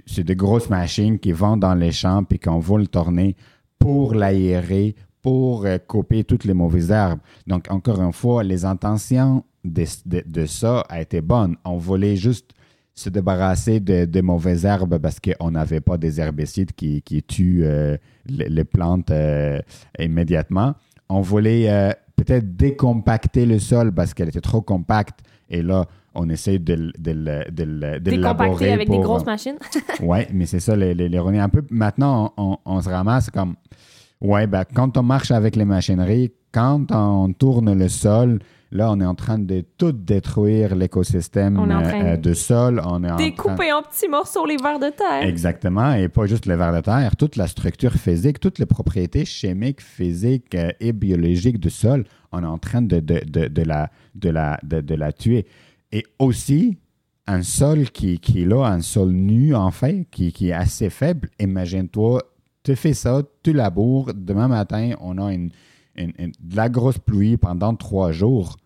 c'est de grosses machines qui vont dans les champs puis qu'on va le tourner pour l'aérer, pour euh, couper toutes les mauvaises herbes. Donc, encore une fois, les intentions de, de, ça a été bonnes. On voulait juste se débarrasser de, mauvaises herbes parce qu'on n'avait pas des herbicides qui, qui tuent les, plantes immédiatement. On voulait peut-être décompacter le sol parce qu'elle était trop compacte. Et là, on essaie de, de, de, de Décompacter avec des grosses machines. oui, mais c'est ça, l'ironie. Un peu, maintenant, on, se ramasse comme, ouais, ben, quand on marche avec les machineries, quand on tourne le sol, Là, on est en train de tout détruire l'écosystème euh, de sol. On est découper en, petits morceaux les vers de terre. Exactement, et pas juste les vers de terre, toute la structure physique, toutes les propriétés chimiques, physiques euh, et biologiques du sol, on est en train de, de, de, la, de, la, de, la tuer. Et aussi, un sol qui, qui est là, un sol nu, en fait, qui, qui est assez faible, imagine-toi, tu fais ça, tu laboures, demain matin, on a une de la grosse pluie pendant trois jours.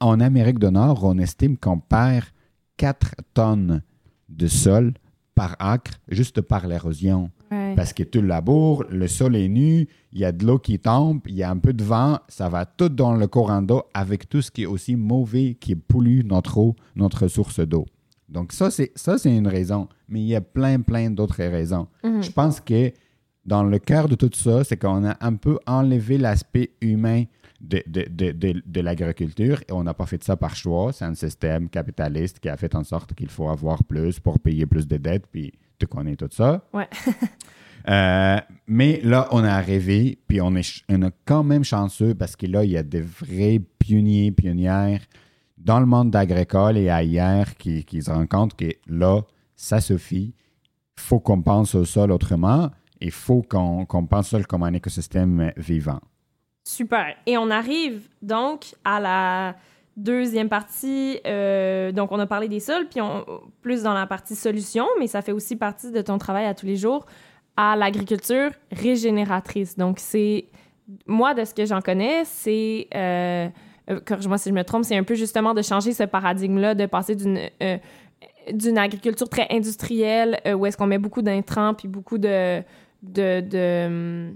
En Amérique du Nord, on estime qu'on perd 4 tonnes de sol par acre juste par l'érosion. Parce que tu laboures, le sol est nu, il y a de l'eau qui tombe, il y a un peu de vent, ça va tout dans le courant d'eau avec tout ce qui est aussi mauvais, qui pollue notre eau, notre source d'eau. Donc ça, c'est ça, c'est une raison. Mais il y a plein, plein d'autres raisons. Mhm. Je pense que dans le cœur de tout ça, c'est qu'on a un peu enlevé l'aspect humain de, de, l'agriculture et on n'a pas fait ça par choix. C'est un système capitaliste qui a fait en sorte qu'il faut avoir plus pour payer plus de dettes, puis tu connais tout ça. Ouais. Euh, mais là, on est arrivé, puis on est, on est quand même chanceux parce que là, il y a des vrais pionniers, pionnières dans le monde agricole et ailleurs qui, qui se rendent compte que là, ça suffit. Il faut qu'on pense au sol autrement il faut qu'on pense ça comme un écosystème vivant. Super. Et on arrive donc à la deuxième partie. Euh, donc, on a parlé des sols, puis on, plus dans la partie solution, mais ça fait aussi partie de ton travail à tous les jours, à l'agriculture régénératrice. Donc, c'est. Moi, de ce que j'en connais, c'est. Euh, euh, corrige-moi si je me trompe, c'est un peu justement de changer ce paradigme-là, de passer d'une d'une agriculture très industrielle où est-ce qu'on met beaucoup d'intrants puis beaucoup de, de, de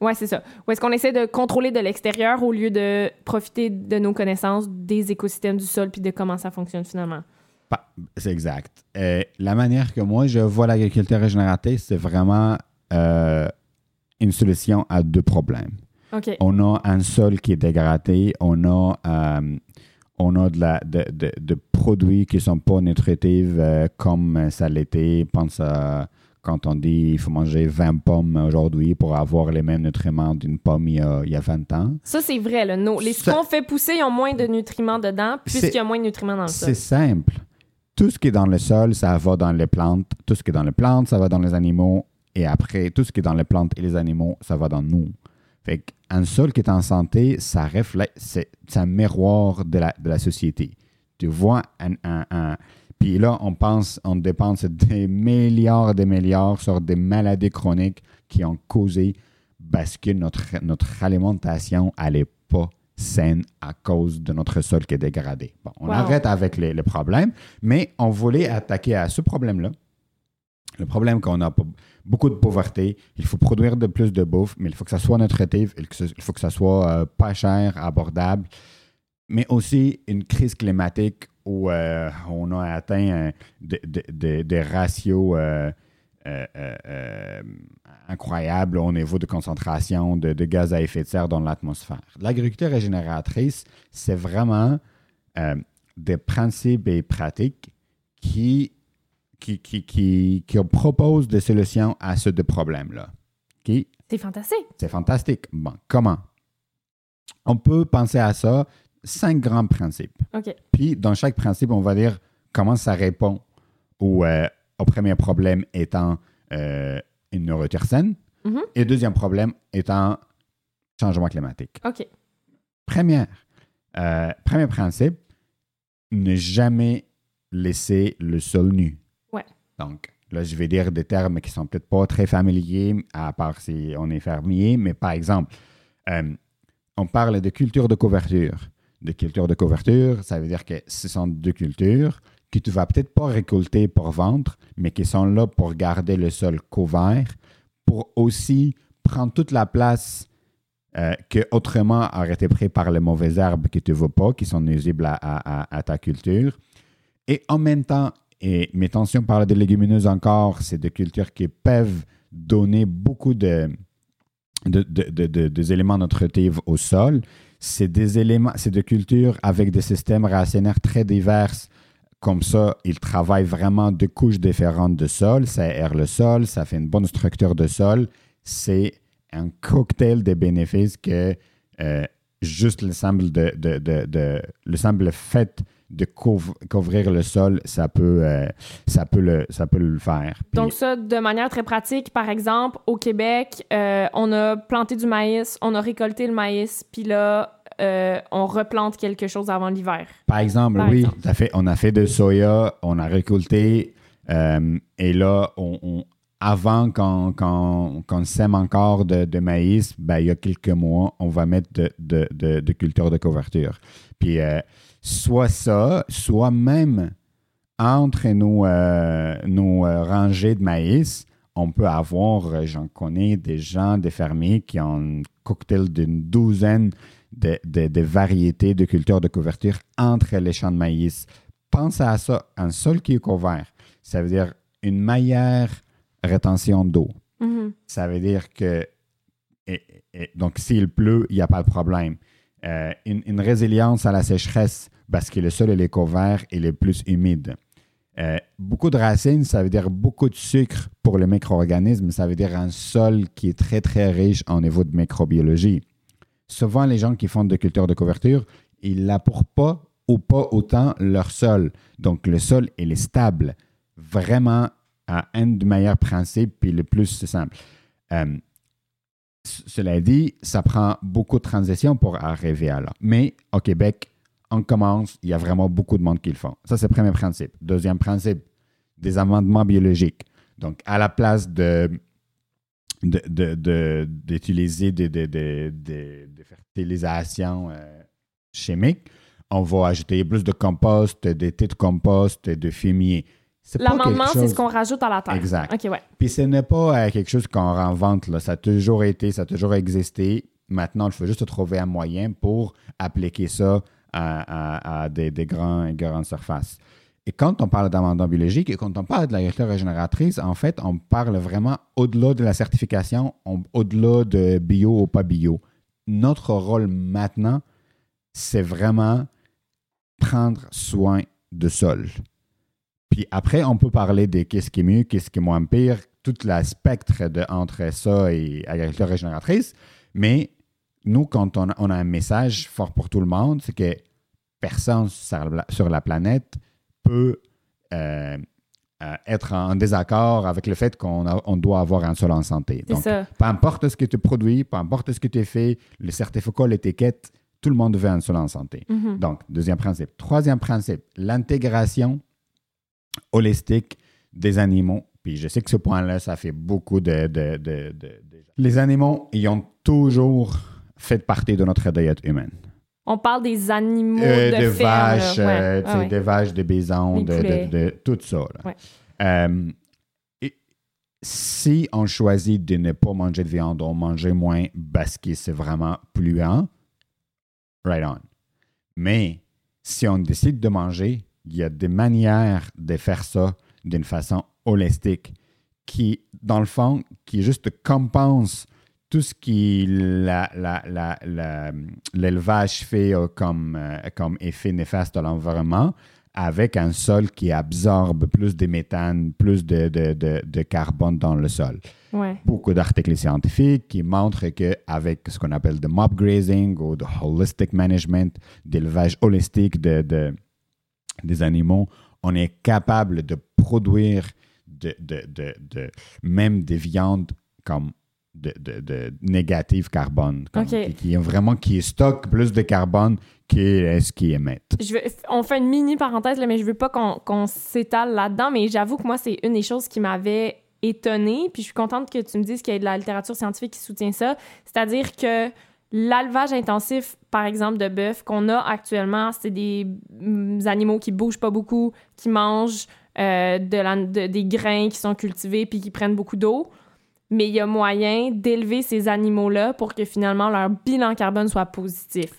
Ouais, c'est ça. Ou est-ce qu'on essaie de contrôler de l'extérieur au lieu de profiter de nos connaissances des écosystèmes du sol puis de comment ça fonctionne finalement? C'est exact. Euh, la manière que moi je vois l'agriculture régénérative, c'est vraiment euh, une solution à deux problèmes. On a un sol qui est dégradé, on a, euh, on a de, la, de, de, produits qui ne sont pas nutritifs comme ça l'était. Pense à quand on dit qu'il faut manger 20 pommes aujourd'hui pour avoir les mêmes nutriments d'une pomme il y, a, 20 ans. Ça, c'est vrai. Là. les, ce qu'on fait pousser, ils ont moins de nutriments dedans, puisqu'il y a moins de nutriments dans le sol. C'est simple. Tout ce qui est dans le sol, ça va dans les plantes. Tout ce qui est dans les plantes, ça va dans les animaux. Et après, tout ce qui est dans les plantes et les animaux, ça va dans nous. Fait qu'un sol qui est en santé, ça reflète, c'est un miroir de la, de la société. Tu vois un, un puis là, on pense, on dépense des milliards et des milliards sur des maladies chroniques qui ont causé parce que notre, notre alimentation n'allait pas saine à cause de notre sol qui est dégradé. Bon, on arrête avec les, problèmes, mais on voulait attaquer à ce problème-là. Le problème qu'on a beaucoup de pauvreté, il faut produire de plus de bouffe, mais il faut que ça soit nutritif, il faut que ça soit euh, pas cher, abordable, mais aussi une crise climatique où euh, on a atteint des ratios euh, euh, incroyables au niveau de concentration de, gaz à effet de serre dans l'atmosphère. L'agriculture régénératrice, c'est vraiment des principes et pratiques qui, qui, qui, qui, qui proposent des solutions à ce deux problèmes-là. C'est fantastique. C'est fantastique. Bon, comment? On peut penser à ça cinq grands principes. Puis, dans chaque principe, on va dire comment ça répond au, euh, au premier problème étant euh, une nourriture saine mm-hmm. et deuxième problème étant changement climatique. OK. Première, euh, premier principe, ne jamais laisser le sol nu. Ouais. Donc, là, je vais dire des termes qui sont peut-être pas très familiers, à part si on est fermier, mais par exemple, on parle de culture de couverture de culture de couverture, ça veut dire que ce sont deux cultures que tu vas peut-être pas récolter pour vendre, mais qui sont là pour garder le sol couvert, pour aussi prendre toute la place euh, que autrement aurait été pris par les mauvaises herbes que tu ne veux pas, qui sont nuisibles à, ta culture. Et en même temps, et, mais attention, on parle de légumineuses encore, c'est des cultures qui peuvent donner beaucoup de, de, éléments nutritifs au sol, c'est des éléments, c'est de cultures avec des systèmes racinaires très divers. Comme ça, ils travaillent vraiment de couches différentes de sol. Ça aère le sol, ça fait une bonne structure de sol. C'est un cocktail de bénéfices que euh, juste le simple, de, de, de, le simple fait de couvrir le sol, ça peut, euh, ça peut, le, ça peut le faire. Donc ça, de manière très pratique, par exemple, au Québec, euh, on a planté du maïs, on a récolté le maïs, puis là, euh, on replante quelque chose avant l'hiver. Par exemple, oui, Fait, on a fait de soya, on a récolté, et là, on, avant qu'on sème encore de, maïs, ben, il y a quelques mois, on va mettre de, de, de culture de couverture. Puis soit ça, soit même entre nos, euh, euh, rangées de maïs, on peut avoir, euh, j'en connais des gens, des fermiers qui ont un cocktail d'une douzaine de, variétés de cultures de couverture entre les champs de maïs. Pense à ça, un sol qui est couvert, ça veut dire une meilleure rétention d'eau. Mm-hmm. Ça veut dire que, donc s'il pleut, il n'y a pas de problème. une, une, résilience à la sécheresse, parce que le sol est couvert et est plus humide. Euh, beaucoup de racines, ça veut dire beaucoup de sucre pour le micro-organisme. Ça veut dire un sol qui est très, très riche en niveau de microbiologie. Souvent, les gens qui font de culture de couverture, ils n'apportent pas ou pas autant leur sol. Donc, le sol, il est stable. Vraiment, à un des meilleurs principes, puis le plus simple. Euh, cela dit, ça prend beaucoup de transitions pour arriver à là. Mais au Québec, on commence, il y a vraiment beaucoup de monde qui le font. Ça, c'est le premier principe. Deuxième principe, des amendements biologiques. Donc, à la place de d'utiliser de, de, des fertilisations euh, chimiques, on va ajouter plus de compost, des têtes de compost, de fumier. L'amendement, c'est ce qu'on rajoute à la terre. Exact. OK, ouais. Puis ce n'est pas euh, quelque chose qu'on renvente. Là. Ça a toujours été, ça a toujours existé. Maintenant, il faut juste trouver un moyen pour appliquer ça à, des, grands, grandes surfaces. Et quand on parle d'amendement biologique et quand on parle de l'agriculture régénératrice, en fait, on parle vraiment au-delà de la certification, au-delà de bio ou pas bio. Notre rôle maintenant, c'est vraiment prendre soin du sol. Puis après, on peut parler de qu'est-ce qui est mieux, qu'est-ce qui est moins pire, tout le spectre de, entre ça et agriculture régénératrice. Mais nous, quand on a, un message fort pour tout le monde, c'est que personne sur la planète peut euh, euh, être en désaccord avec le fait qu'on doit avoir un sol en santé. Donc, peu importe ce que tu produis, peu importe ce que tu fais, le certificat, l'étiquette, tout le monde veut un sol en santé. Mm-hmm. Donc, deuxième principe. Troisième principe, l'intégration holistique des animaux. Puis je sais que ce point-là, ça fait beaucoup de, de, Les animaux, ils ont toujours fait partie de notre diète humaine. On parle des animaux euh, de, ferme, vaches, euh, des vaches, des bisons, de, tout ça. Euh, si on choisit de ne pas manger de viande, on manger moins parce que c'est vraiment polluant, right on. Mais si on décide de manger, il y a des manières de faire ça d'une façon holistique qui, dans le fond, qui juste compense tout ce qui l'élevage fait euh, comme, euh, comme effet néfaste à l'environnement avec un sol qui absorbe plus de méthane, plus de, de, carbone dans le sol. Beaucoup d'articles scientifiques qui montrent qu'avec ce qu'on appelle le mob grazing ou le holistic management, d'élevage holistique de, des animaux, on est capable de produire de, même des viandes comme de, de, de négative carbone, qui, vraiment qui stocke plus de carbone que ce qui émet. Je on fait une mini parenthèse, là, mais je veux pas qu'on s'étale là-dedans, mais j'avoue que moi, c'est une des choses qui m'avait étonnée, puis je suis contente que tu me dises qu'il y a de la littérature scientifique qui soutient ça, c'est-à-dire que l'alvage intensif, par exemple, de bœuf qu'on a actuellement, c'est des mm, animaux qui bougent pas beaucoup, qui mangent euh, de des grains qui sont cultivés puis qui prennent beaucoup d'eau mais il y a moyen d'élever ces animaux-là pour que finalement leur bilan carbone soit positif.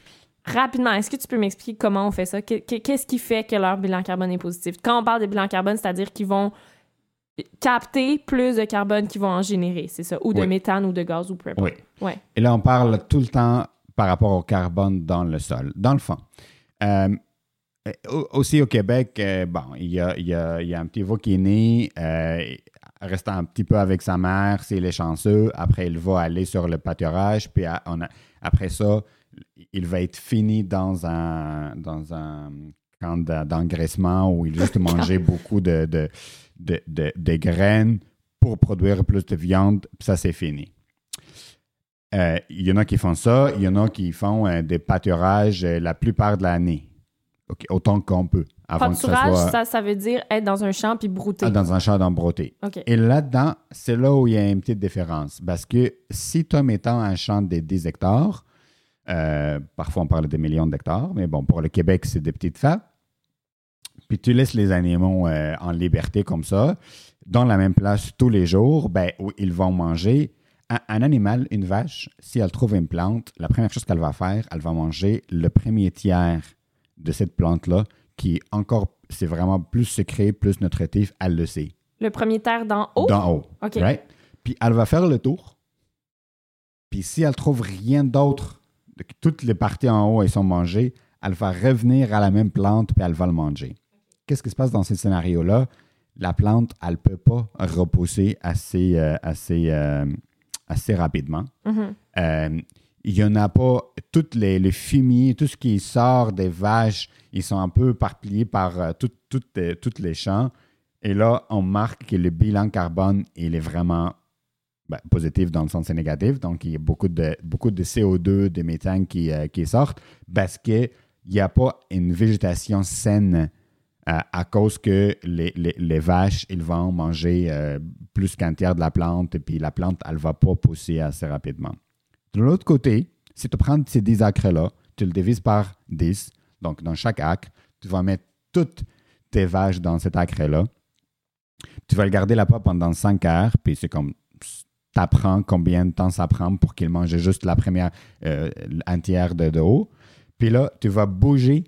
Rapidement, est-ce que tu peux m'expliquer comment on fait ça? Qu'est-ce qui fait que leur bilan carbone est positif? Quand on parle de bilan carbone, c'est-à-dire qu'ils vont capter plus de carbone qu'ils vont en générer, c'est ça? Ou de méthane ou de gaz ou peu importe. Oui. Et là, on parle tout le temps par rapport au carbone dans le sol. Dans le fond, euh, aussi au Québec, euh, bon, il y a, y, a, y a, un petit veau qui est né, euh, reste un petit peu avec sa mère s'il est chanceux. Après, il va aller sur le pâturage. Puis on après ça, il va être fini dans un, dans un camp d'engraissement où il juste mangeait beaucoup de, de, de, graines pour produire plus de viande, ça c'est fini. Euh, il y en a qui font ça, il y en a qui font euh, des pâturages euh, la plupart de l'année, autant qu'on peut. Pâturage, ça, ça, veut dire être dans un champ puis brouter. Ah, dans un champ d'embrouter. Et là-dedans, c'est là où il y a une petite différence. Parce que si tu mettant un champ de 10 hectares, parfois on parle de millions d'hectares, mais bon, pour le Québec, c'est des petites femmes. Puis tu laisses les animaux en liberté comme ça, dans la même place tous les jours, ben, où ils vont manger un, animal, une vache, si elle trouve une plante, la première chose qu'elle va faire, elle va manger le premier tiers de cette plante-là, qui encore, c'est vraiment plus secret, plus nutritif, elle le sait. Le premier tiers d'en haut? D'en haut. OK. Puis elle va faire le tour. Puis si elle trouve rien d'autre, toutes les parties en haut, elles sont mangées, elle va revenir à la même plante, puis elle va le manger. Qu'est-ce qui se passe dans ces scénarios-là? La plante, elle ne peut pas repousser assez, euh, assez euh, assez rapidement. Mm-hmm. Euh, il n'y en a pas, toutes les, les, fumiers, tout ce qui sort des vaches, ils sont un peu éparpillés par euh, euh, toutes les champs. Et là, on marque que le bilan carbone, il est vraiment ben, positif dans le sens négatif. Donc, il y a beaucoup de, beaucoup de CO2, de méthane qui, qui sortent parce qu'il n'y a pas une végétation saine à cause que les, vaches, ils vont manger euh, plus qu'un tiers de la plante et puis la plante, elle ne va pas pousser assez rapidement. De l'autre côté, si tu prends ces 10 acres-là, tu le divises par 10, donc dans chaque acre, tu vas mettre toutes tes vaches dans cet acre-là. Tu vas le garder là-bas pendant 5 heures, puis c'est comme tu apprends combien de temps ça prend pour qu'il mange juste la première, euh, un tiers de, de haut. Puis là, tu vas bouger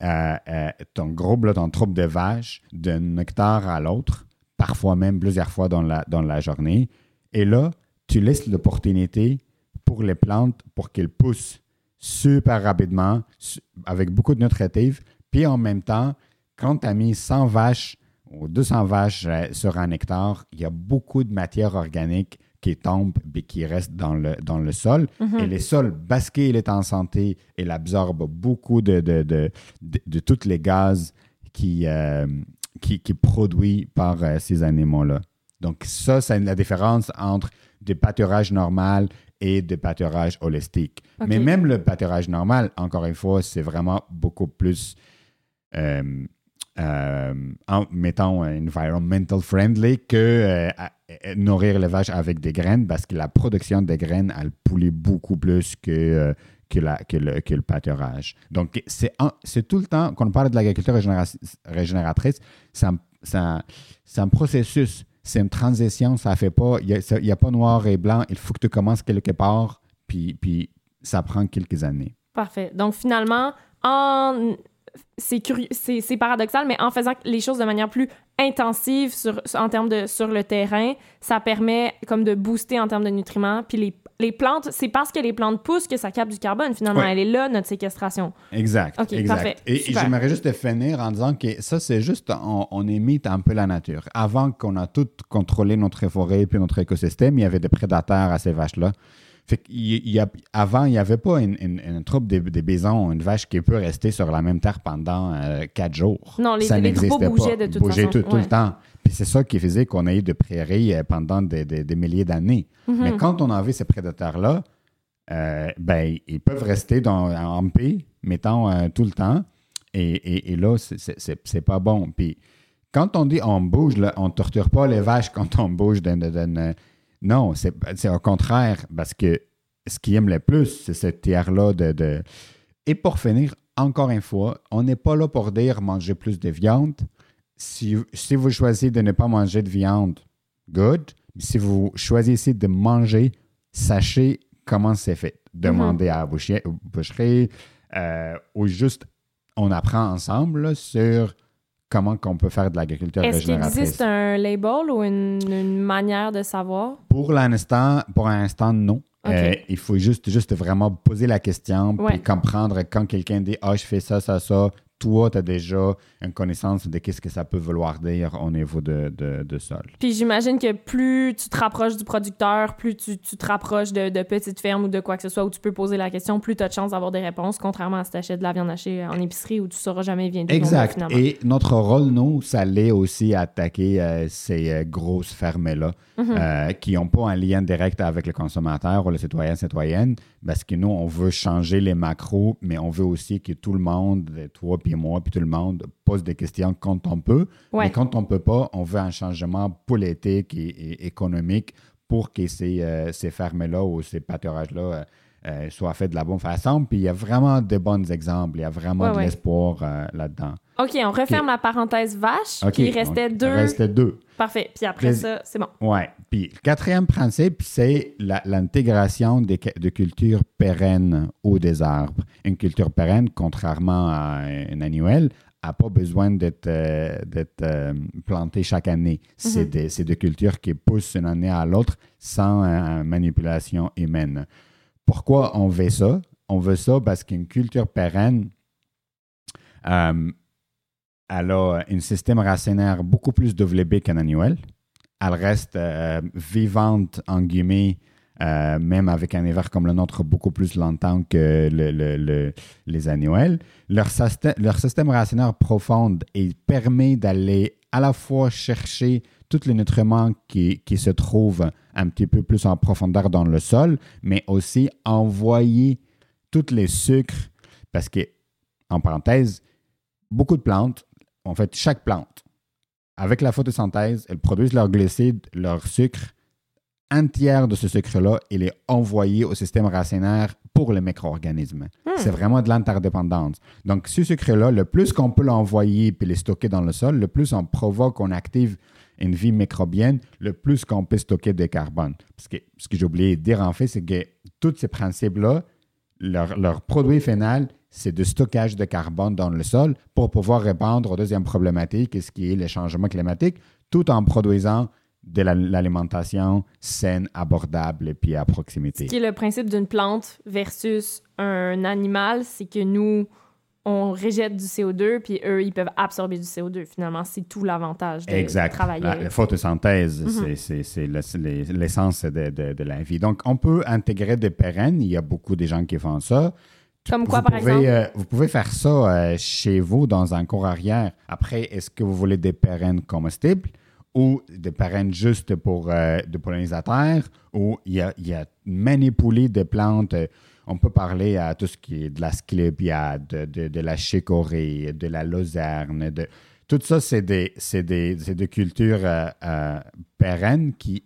ton groupe, ton troupe de vaches, d'un hectare à l'autre, parfois même plusieurs fois dans la, dans la journée. Et là, tu laisses l'opportunité pour les plantes pour qu'elles poussent super rapidement, avec beaucoup de nutritifs. Puis en même temps, quand tu as mis 100 vaches ou 200 vaches euh, sur un hectare, il y a beaucoup de matière organique qui tombe et qui reste dans le, dans le sol. Mhm. Et les sols, parce qu'il est en santé, il absorbe beaucoup de, de, de, de, tous les gaz qui, euh, qui, qui produit par euh, ces animaux-là. Donc ça, c'est la différence entre des pâturages normal et des pâturages holistiques. Mais même le pâturage normal, encore une fois, c'est vraiment beaucoup plus... Euh, euh, en mettant environmental friendly que euh, nourrir les vaches avec des graines parce que la production des graines, elle poule beaucoup plus que, euh, que, la, que, le, le, pâturage. Donc, c'est, tout le temps, quand on parle de l'agriculture régénératrice, c'est un, c'est un, processus, c'est une transition, ça fait pas, il n'y a, a, pas noir et blanc, il faut que tu commences quelque part, puis, puis ça prend quelques années. Parfait. Donc, finalement, en c'est curieux, c'est paradoxal, mais en faisant les choses de manière plus intensive sur, en termes de sur le terrain, ça permet comme de booster en termes de nutriments. Puis les, les plantes, c'est parce que les plantes poussent que ça capte du carbone. Finalement, elle est là notre séquestration. Exact. Ok, exact. parfait. Et, j'aimerais juste finir en disant que ça, c'est juste on, on imite un peu la nature. Avant qu'on a tout contrôlé notre forêt puis notre écosystème, il y avait des prédateurs à ces vaches-là. Fait il, y a, avant, il n'y avait pas une, une, troupe de, de, bisons, une vache qui peut rester sur la même terre pendant euh, quatre jours. Non, les, ça les troupeaux bougeaient de toute façon. Tout, tout, le temps. Puis c'est ça qui faisait qu'on ait eu de prairies euh, pendant des, des, milliers d'années. Mhm. Mais quand on avait ces prédateurs-là, euh, ben, ils peuvent rester dans, en paix, mettons, tout le temps. Et, et, et là, c'est pas bon. Puis quand on dit on bouge, là, on ne torture pas les vaches quand on bouge d'une non, c'est au contraire, parce que ce qu'ils aiment le plus, c'est cette tiers-là de, Et pour finir, encore une fois, on n'est pas là pour dire manger plus de viande. Si, si vous choisissez de ne pas manger de viande, good. Si vous choisissez de manger, sachez comment c'est fait. Demandez mm-hmm. à la boucherie, euh, ou juste on apprend ensemble sur comment qu'on peut faire de l'agriculture régénératrice. Est-ce qu'il existe un label ou une, manière de savoir? Pour l'instant, pour l'instant, non. Euh, il faut juste, juste vraiment poser la question puis comprendre quand quelqu'un dit « Ah, je fais ça, ça, ça », toi, tu as déjà une connaissance de qu'est-ce que ça peut vouloir dire au niveau de, de, sol. Puis j'imagine que plus tu te rapproches du producteur, plus tu, tu te rapproches de, de, petites fermes ou de quoi que ce soit où tu peux poser la question, plus tu as de chances d'avoir des réponses, contrairement à si tu achètes de la viande hachée en épicerie où tu ne sauras jamais bien Exact. Et notre rôle, nous, ça l'est aussi à attaquer euh, ces euh, grosses fermes-là mhm. euh, qui n'ont pas un lien direct avec le consommateur ou le citoyen, citoyenne, parce que nous, on veut changer les macros, mais on veut aussi que tout le monde, toi, puis moi, puis tout le monde, pose des questions quand on peut. Mais quand on ne peut pas, on veut un changement politique et, économique pour que ces, euh, ces fermes-là ou ces pâturages-là euh, euh, soient faits de la bonne façon. Puis il y a vraiment de bons exemples, il y a vraiment de l'espoir là-dedans. OK, on referme la parenthèse vache. il restait deux. Il restait deux. Parfait. Puis après ça, c'est bon. Oui. Puis le quatrième principe, c'est l'intégration de cultures pérennes ou des arbres. Une culture pérenne, contrairement à un annuel, n'a pas besoin d'être euh, euh, plantée chaque année. C'est mm-hmm. des, cultures qui poussent d'une année à l'autre sans euh, manipulation humaine. Pourquoi on veut ça? On veut ça parce qu'une culture pérenne, elle a un système racinaire beaucoup plus développé qu'un annuel. Elle reste euh, vivante, en guillemets, euh, même avec un hiver comme le nôtre, beaucoup plus longtemps que les annuels. Leur, système racinaire profond et permet d'aller à la fois chercher tous les nutriments qui, qui, se trouvent un petit peu plus en profondeur dans le sol, mais aussi envoyer tous les sucres, parce que, en parenthèse, beaucoup de plantes en fait, chaque plante, avec la photosynthèse, elles produisent leur glucides, leur sucre. Un tiers de ce sucre-là, il est envoyé au système racinaire pour les micro-organismes. Hmm. C'est vraiment de l'interdépendance. Donc, ce sucre-là, le plus qu'on peut l'envoyer puis les stocker dans le sol, le plus on provoque, on active une vie microbienne, le plus qu'on peut stocker de carbone. Parce que ce que j'ai oublié de dire en fait, c'est que tous ces principes-là, leur, leur, produit final, c'est de stockage de carbone dans le sol pour pouvoir répondre aux deuxième problématique, ce qui est le changement climatique, tout en produisant de l'alimentation saine, abordable et puis à proximité. Ce qui est le principe d'une plante versus un animal, c'est que nous, on rejette du CO2, puis eux, ils peuvent absorber du CO2. Finalement, c'est tout l'avantage de, exact. travailler. La, la photosynthèse, mhm. c'est l'essence de, de, de, la vie. Donc, on peut intégrer des pérennes. Il y a beaucoup de gens qui font ça. Comme quoi, par exemple? Euh, vous pouvez faire ça euh, chez vous dans un cours arrière. Après, est-ce que vous voulez des pérennes comestibles ou des pérennes juste pour euh, des pollinisateurs ou il y a, y a manipuler des plantes. On peut parler à tout ce qui est de la sclépiade, de, de, la chicorée, de la luzerne. De... Tout ça, c'est des, des, des, cultures pérennes qui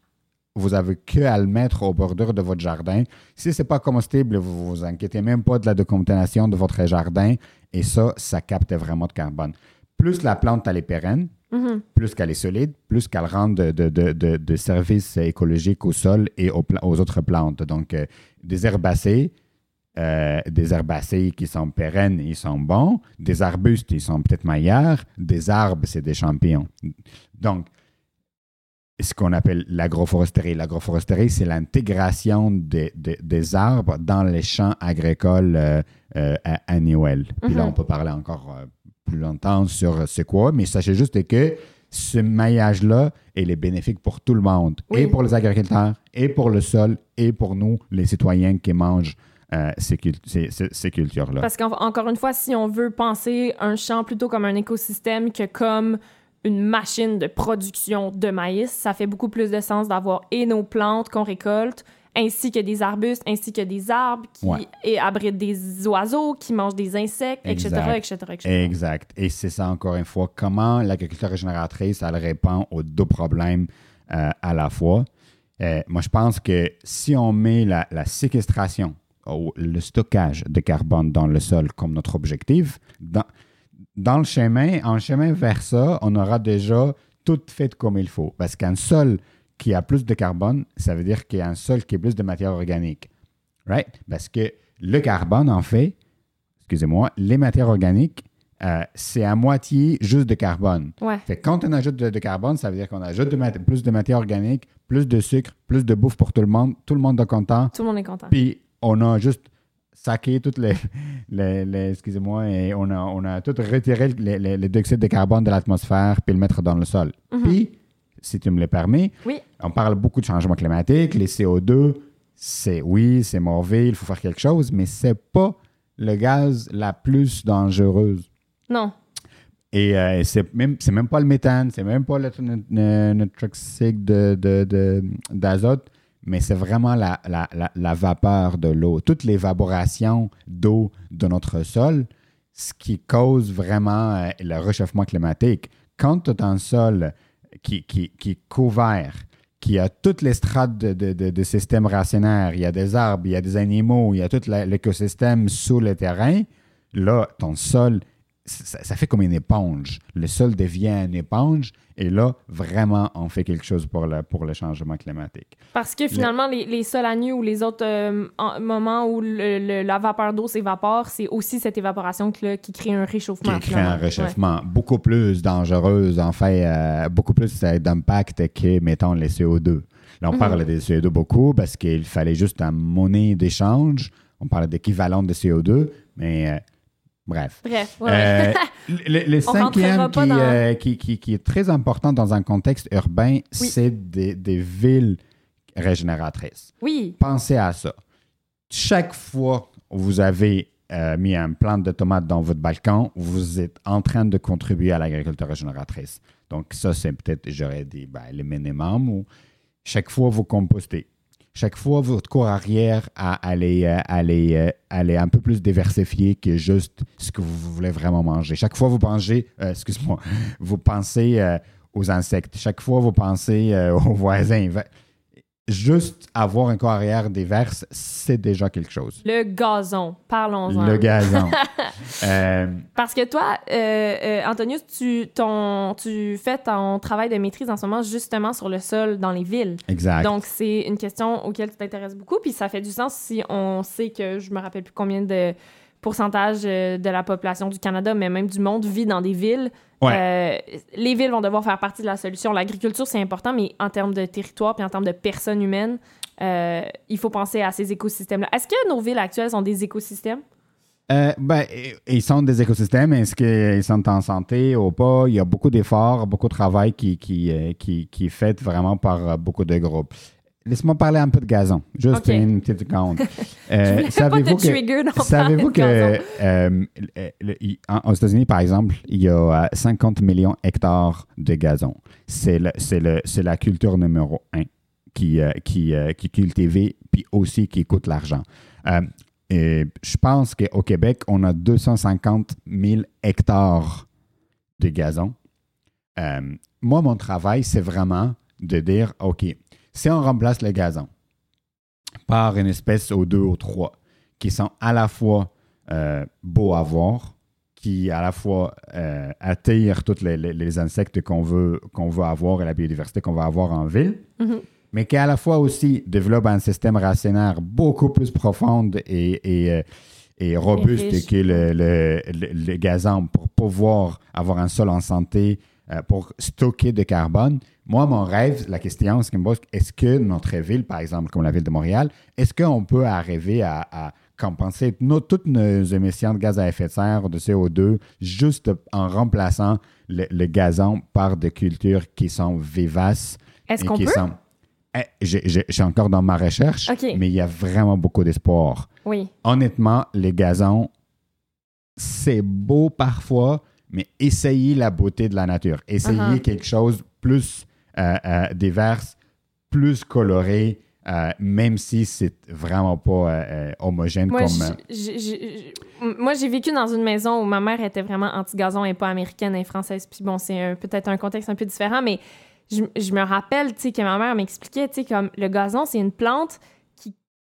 vous avez que à le mettre au bordure de votre jardin. Si ce n'est pas comestible, vous vous inquiétez même pas de la décontamination de votre jardin. Et ça, ça capte vraiment de carbone. Plus la plante elle est pérenne, mm-hmm. plus qu'elle est solide, plus qu'elle rend de, de, de, de, services écologiques au sol et aux, aux autres plantes. Donc, euh, des herbacées, euh, des herbacées qui sont pérennes, ils sont bons. Des arbustes, ils sont peut-être meilleurs. Des arbres, c'est des champignons. Donc, ce qu'on appelle l'agroforesterie. L'agroforesterie, c'est l'intégration des, des, arbres dans les champs agricoles euh, euh, annuels. Puis là, mhm. on peut parler encore euh, plus longtemps sur ce quoi, mais sachez juste que ce maillage-là, il est bénéfique pour tout le monde, et pour les agriculteurs, et pour le sol, et pour nous, les citoyens qui mangent ces, ces, cultures-là. Parce qu'encore une fois, si on veut penser un champ plutôt comme un écosystème que comme une machine de production de maïs, ça fait beaucoup plus de sens d'avoir et nos plantes qu'on récolte, ainsi que des arbustes, ainsi que des arbres qui abritent des oiseaux, qui mangent des insectes, etc., etc., Exact. Et c'est ça, encore une fois, comment l'agriculture régénératrice, elle répond aux deux problèmes euh, à la fois. Euh, moi, je pense que si on met la, la séquestration ou le stockage de carbone dans le sol comme notre objectif, dans, dans le chemin, en chemin vers ça, on aura déjà tout fait comme il faut. Parce qu'un sol qui a plus de carbone, ça veut dire qu'il y a un sol qui a plus de matière organique. Right? Parce que le carbone, en fait, excusez-moi, les matières organiques, euh, c'est à moitié juste de carbone. Fait quand on ajoute de, carbone, ça veut dire qu'on ajoute plus de matière organique, plus de sucre, plus de bouffe pour tout le monde. Tout le monde est content. Tout le monde est content. Puis on a juste saqué toutes les, les, excusez-moi, et on a, on a tout retiré les, les, dioxyde de carbone de l'atmosphère puis le mettre dans le sol. Mhm. Puis, si tu me le permets, oui. on parle beaucoup de changement climatique, les CO2, c'est oui, c'est mauvais, il faut faire quelque chose, mais c'est pas le gaz la plus dangereuse. Non. Et euh, c'est même c'est même pas le méthane, c'est même pas le, toxique de, d'azote, mais c'est vraiment la, vapeur de l'eau. Toute l'évaporation d'eau de notre sol, ce qui cause vraiment euh, le réchauffement climatique. Quand tu as un sol qui, qui, qui est couvert, qui a toutes les strates de, de, de, système racinaire, il y a des arbres, il y a des animaux, il y a tout l'écosystème sous le terrain, là, ton sol ça, fait comme une éponge. Le sol devient une éponge et là, vraiment, on fait quelque chose pour le, pour le changement climatique. Parce que finalement, les, les, sols à nu ou les autres euh, moments où le, la vapeur d'eau s'évapore, c'est aussi cette évaporation qui, qui crée un réchauffement. Qui crée un réchauffement beaucoup plus dangereux, en fait, euh, beaucoup plus d'impact que, mettons, les CO2. Là, on mhm. parle des CO2 beaucoup parce qu'il fallait juste un monnaie d'échange. On parle d'équivalent de CO2, mais euh, Bref. Bref, euh, le, cinquième euh, qui, qui, qui, est très important dans un contexte urbain, c'est des, des, villes régénératrices. Oui. Pensez à ça. Chaque fois que vous avez euh, mis un plant de tomates dans votre balcon, vous êtes en train de contribuer à l'agriculture régénératrice. Donc, ça, c'est peut-être, j'aurais dit, ben, le minimum. Ou chaque fois, vous compostez chaque fois, votre cours arrière à aller, euh, euh, un peu plus diversifié que juste ce que vous voulez vraiment manger. Chaque fois, vous mangez, euh, excuse-moi, vous pensez aux insectes. Chaque fois, vous pensez aux voisins juste avoir un corps arrière divers, c'est déjà quelque chose. Le gazon, parlons-en. Le gazon. Euh, Parce que toi, euh, euh, Antonius, tu, ton, tu fais ton travail de maîtrise en ce moment justement sur le sol dans les villes. Exact. Donc, c'est une question auquel tu t'intéresses beaucoup, puis ça fait du sens si on sait que je me rappelle plus combien de pourcentage de la population du Canada, mais même du monde, vit dans des villes euh, les villes vont devoir faire partie de la solution. L'agriculture, c'est important, mais en termes de territoire puis en termes de personnes humaines, euh, il faut penser à ces écosystèmes-là. Est-ce que nos villes actuelles sont des écosystèmes? Euh, ben, ils sont des écosystèmes. Est-ce qu'ils sont en santé ou pas? Il y a beaucoup d'efforts, beaucoup de travail qui, qui, qui, qui est fait vraiment par beaucoup de groupes. Laisse-moi parler un peu de gazon, juste une petite seconde. Euh, savez-vous que, savez-vous que euh, aux États-Unis, par exemple, il y a 50 euh, millions d'hectares de gazon. C'est la culture numéro un qui, euh, qui, qui est cultivée, puis aussi qui coûte l'argent. et je pense qu'au Québec, on a 250 000 hectares de gazon. moi, mon travail, c'est vraiment de dire, OK, si on remplace le gazon par une espèce ou deux ou trois qui sont à la fois euh, beaux à voir, qui à la fois euh, attirent tous les, insectes qu'on veut, qu'on veut avoir et la biodiversité qu'on va avoir en ville, mm-hmm. mais qui à la fois aussi développent un système racinaire beaucoup plus profond et, et, euh, robuste que le, le, gazon pour pouvoir avoir un sol en santé, pour stocker de carbone, moi, mon rêve, la question, ce qui me pose, est-ce que notre ville, par exemple, comme la ville de Montréal, est-ce qu'on peut arriver à, compenser toutes nos émissions de gaz à effet de serre, de CO2, juste en remplaçant le, gazon par des cultures qui sont vivaces? Est-ce qu'on peut? Sont... Eh, je, suis encore dans ma recherche, mais il y a vraiment beaucoup d'espoir. Oui. Honnêtement, les gazons, c'est beau parfois, mais essayez la beauté de la nature. Essayez uh-huh. quelque chose plus des vers plus colorés, euh, même si c'est vraiment pas homogène moi, comme. moi, j'ai vécu dans une maison où ma mère était vraiment anti-gazon et pas américaine et française. Puis bon, c'est peut-être un contexte un peu différent, mais je, je me rappelle, tu sais, que ma mère m'expliquait, tu sais, comme le gazon, c'est une plante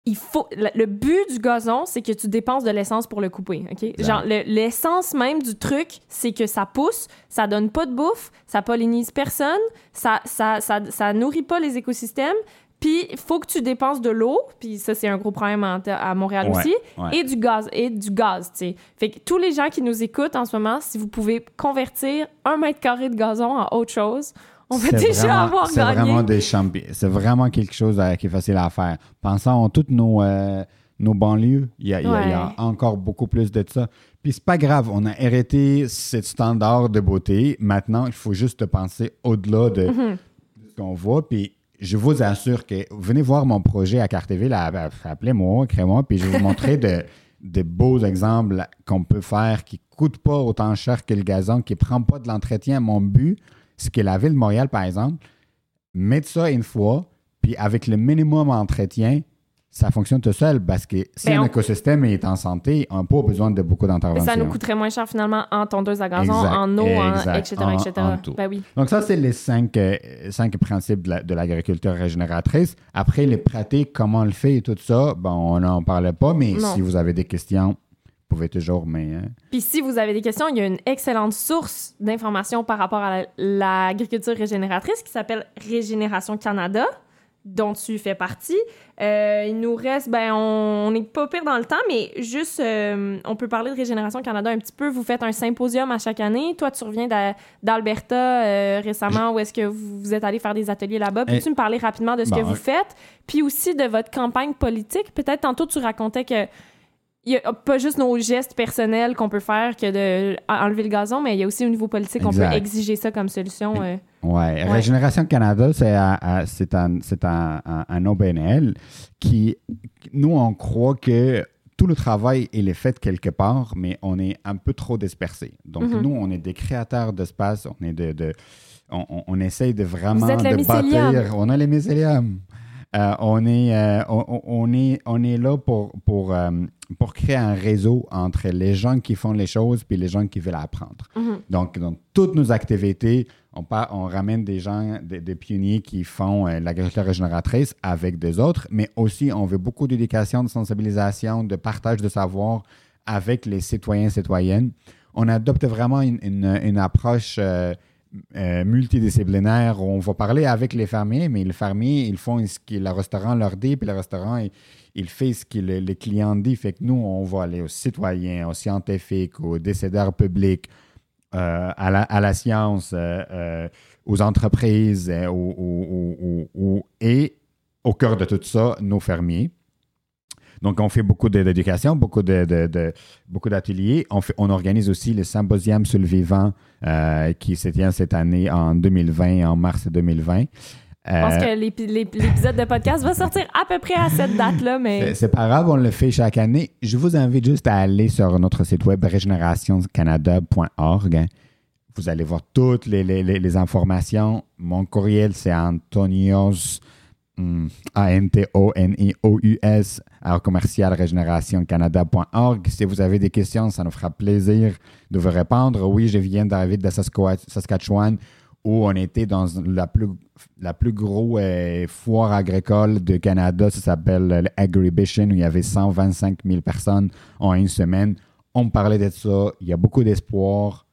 il faut le but du gazon c'est que tu dépenses de l'essence pour le couper ok? Genre l'essence même du truc c'est que ça pousse ça donne pas de bouffe ça pollinise personne ça ça, ça, ça nourrit pas les écosystèmes puis il faut que tu dépenses de l'eau puis ça c'est un gros problème à, Montréal aussi et du gaz et du gaz tu sais. Fait que tous les gens qui nous écoutent en ce moment si vous pouvez convertir un mètre carré de gazon en autre chose on va déjà avoir gagné. C'est vraiment des champions. C'est vraiment quelque chose euh, qui est facile à faire. Pensons à toutes nos, euh, nos banlieues. Il y, a, encore beaucoup plus de ça. Puis c'est pas grave, on a hérité ce standard de beauté. Maintenant, il faut juste penser au-delà de, mm-hmm. ce qu'on voit. Puis je vous assure que venez voir mon projet à Carteville, appelez-moi, créez-moi, puis je vais vous montrer de, beaux exemples qu'on peut faire qui ne coûtent pas autant cher que le gazon, qui ne prend pas de l'entretien. Mon but, c'est que la ville de Montréal, par exemple, mette ça une fois, puis avec le minimum d'entretien, ça fonctionne tout seul parce que si ben, un écosystème est en santé, on n'a pas besoin de beaucoup d'intervention. Ça nous coûterait moins cher finalement en tondeuse à gazon, en eau, etc. Ben oui. Donc ça, c'est les cinq, euh, cinq principes de l'agriculture régénératrice. Après, les pratiques, comment on le fait et tout ça, bon, on n'en parlait pas, mais si vous avez des questions, pouvez toujours... Mais, hein. Puis si vous avez des questions, il y a une excellente source d'informations par rapport à l'agriculture régénératrice qui s'appelle Régénération Canada dont tu fais partie. Euh, il nous reste, ben, on n'est pas pire dans le temps, mais juste, euh, on peut parler de Régénération Canada un petit peu. Vous faites un symposium à chaque année. Toi, tu reviens d'Alberta euh, récemment, où est-ce que vous êtes allé faire des ateliers là-bas. Peux-tu me parler rapidement de ce que vous faites? Puis aussi de votre campagne politique. Peut-être tantôt, tu racontais que il n'y a pas juste nos gestes personnels qu'on peut faire que de enlever le gazon, mais il y a aussi au niveau politique, on peut exiger ça comme solution. Euh. Ouais. Régénération Canada, c'est un, un, un, OBNL qui, nous, on croit que tout le travail, il est fait quelque part, mais on est un peu trop dispersé. Donc, mm-hmm. nous, on est des créateurs d'espace, on est de, on, on, essaye de vraiment de bâtir. On a les mycéliums. Euh, on, est, euh, on, est, on est là pour, pour, euh, pour créer un réseau entre les gens qui font les choses et les gens qui veulent apprendre. Mhm. Donc, dans toutes nos activités, on, on ramène des gens, des, pionniers qui font l'agriculture régénératrice avec des autres, mais aussi on veut beaucoup d'éducation, de sensibilisation, de partage de savoir avec les citoyens et citoyennes. On adopte vraiment une, une, approche euh, multidisciplinaire on va parler avec les fermiers, mais les fermiers, ils font ce que le restaurant leur dit, puis le restaurant, il, fait ce que les clients disent. Fait que nous, on va aller aux citoyens, aux scientifiques, aux décideurs publics, euh, à, la, à, la, science, euh, aux entreprises, et au cœur de tout ça, nos fermiers. Donc, on fait beaucoup d'éducation, beaucoup de, beaucoup d'ateliers. On, on organise aussi le symposium sur le vivant euh, qui se tient cette année en 2020, en mars 2020. Je pense que l'épisode de podcast va sortir à peu près à cette date-là, mais... C'est pas grave, on le fait chaque année. Je vous invite juste à aller sur notre site web régénérationcanada.org. Vous allez voir toutes les, les informations. Mon courriel, c'est antonios Mm. A-N-T-O-N-I-O-U-S, commercial régénérationcanada.org. Si vous avez des questions, ça nous fera plaisir de vous répondre. Oui, je viens d'arriver de Saskatchewan où on était dans la plus, la plus grosse euh, foire agricole de Canada. Ça s'appelle l'Agribition, où il y avait 125 000 personnes en une semaine. On parlait de ça. Il y a beaucoup d'espoir.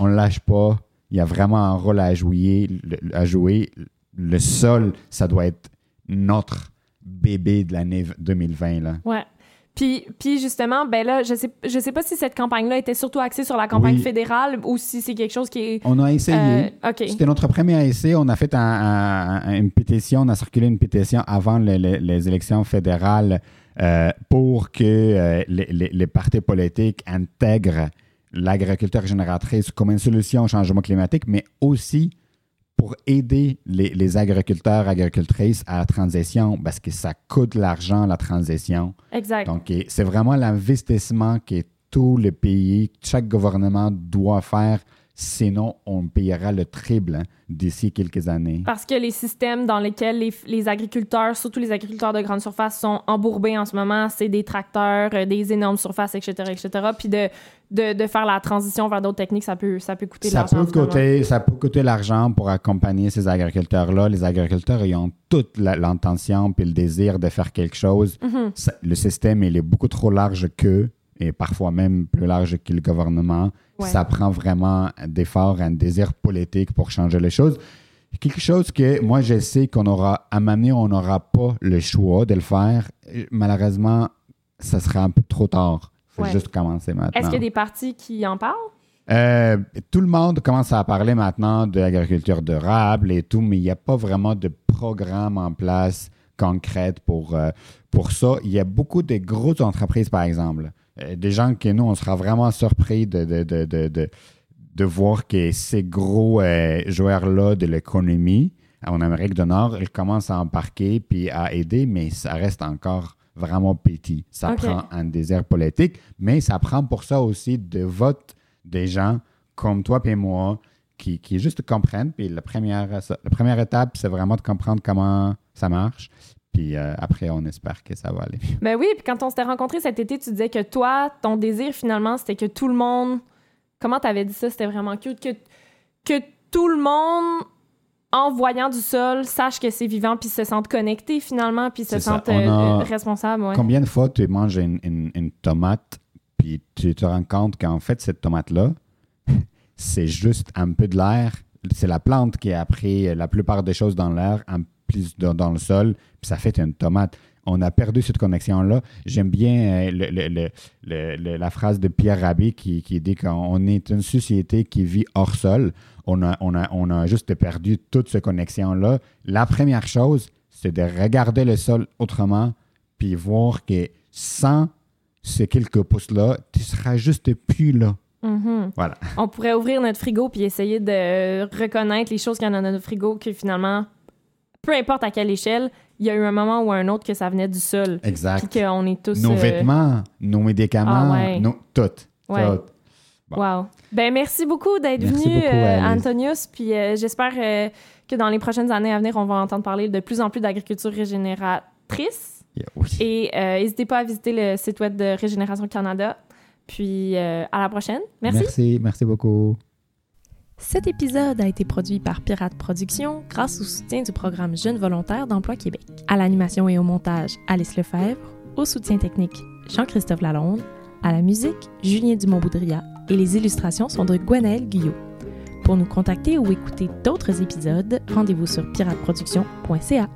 On ne lâche pas. Il y a vraiment un rôle à jouer. À jouer. Le sol, ça doit être notre bébé de l'année 2020. Là. Ouais. Puis, puis justement, ben là, je sais, je sais pas si cette campagne-là était surtout axée sur la campagne fédérale ou si c'est quelque chose qui est. On a essayé. Euh, C'était notre premier essai. On a fait une pétition, on a circulé une pétition avant les, élections fédérales euh, pour que euh, les, les, partis politiques intègrent l'agriculture génératrice comme une solution au changement climatique, mais aussi pour aider les, agriculteurs, agricultrices à la transition parce que ça coûte l'argent, la transition. Exact. Donc, c'est vraiment l'investissement que tous les pays, chaque gouvernement doit faire Sinon, on payera le triple hein, d'ici quelques années. Parce que les systèmes dans lesquels les, agriculteurs, surtout les agriculteurs de grande surface, sont embourbés en ce moment, c'est des tracteurs, euh, des énormes surfaces, etc., etc. Puis de, de, faire la transition vers d'autres techniques, ça peut, ça peut coûter de l'argent. ça peut coûter l'argent pour accompagner ces agriculteurs-là. Les agriculteurs, ils ont toute l'intention puis le désir de faire quelque chose. Mm-hmm. le système, il est beaucoup trop large qu'eux et parfois même plus large que le gouvernement. Ça prend vraiment d'efforts, un désir politique pour changer les choses. Quelque chose que moi, je sais qu'on aura, à m'amener, on n'aura pas le choix de le faire. Malheureusement, ça sera un peu trop tard. Il faut juste commencer maintenant. Est-ce qu'il y a des partis qui en parlent? Euh, tout le monde commence à parler maintenant de l'agriculture durable et tout, mais il n'y a pas vraiment de programme en place concrètes pour, euh, pour ça. Il y a beaucoup de grosses entreprises, par exemple. Euh, des gens que nous, on sera vraiment surpris de, de, de, de, de voir que ces gros joueurs-là de l'économie en Amérique du Nord, ils commencent à embarquer puis à aider, mais ça reste encore vraiment petit. Ça prend un désert politique, mais ça prend pour ça aussi de vote des gens comme toi et moi qui, qui juste comprennent. Puis la première, la première étape, c'est vraiment de comprendre comment ça marche. Puis euh, après, on espère que ça va aller. Ben oui, puis quand on s'était rencontrés cet été, tu disais que toi, ton désir finalement, c'était que tout le monde. Comment tu avais dit ça? C'était vraiment cute. Que, que tout le monde en voyant du sol, sache que c'est vivant, puis se sente connecté finalement, puis se sente euh, responsable. Combien de fois tu manges une, tomate, puis tu te rends compte qu'en fait, cette tomate-là, c'est juste un peu de l'air. C'est la plante qui a pris la plupart des choses dans l'air, en plus dans, le sol, puis ça fait une tomate on a perdu cette connexion-là. J'aime bien euh, la phrase de Pierre Rabhi qui, qui dit qu'on est une société qui vit hors sol on a, on a, on a juste perdu toute cette connexion-là. La première chose, c'est de regarder le sol autrement, puis voir que sans ces quelques pouces-là, tu seras juste plus là. Mm-hmm. Voilà. On pourrait ouvrir notre frigo puis essayer de reconnaître les choses qu'il y en a dans notre frigo, que finalement, peu importe à quelle échelle, il y a eu un moment ou un autre que ça venait du sol. Exact. Puis qu'on est tous. Nos euh, vêtements, nos médicaments, ah nos, tout. tout. Wow. Ben, merci beaucoup d'être venu, euh, Antonius. Puis euh, j'espère que dans les prochaines années à venir, on va entendre parler de plus en plus d'agriculture régénératrice. Et n'hésitez pas à visiter le site web de Régénération Canada. Puis à la prochaine. Merci. Merci, merci beaucoup. Cet épisode a été produit par Pirate Productions grâce au soutien du programme Jeunes volontaires d'emploi Québec. À l'animation et au montage, Alice Lefebvre. Au soutien technique, Jean-Christophe Lalonde. À la musique, Julien Dumont-Boudria et les illustrations sont de Gwenaël Guyot. Pour nous contacter ou écouter d'autres épisodes, rendez-vous sur pirateproduction.ca.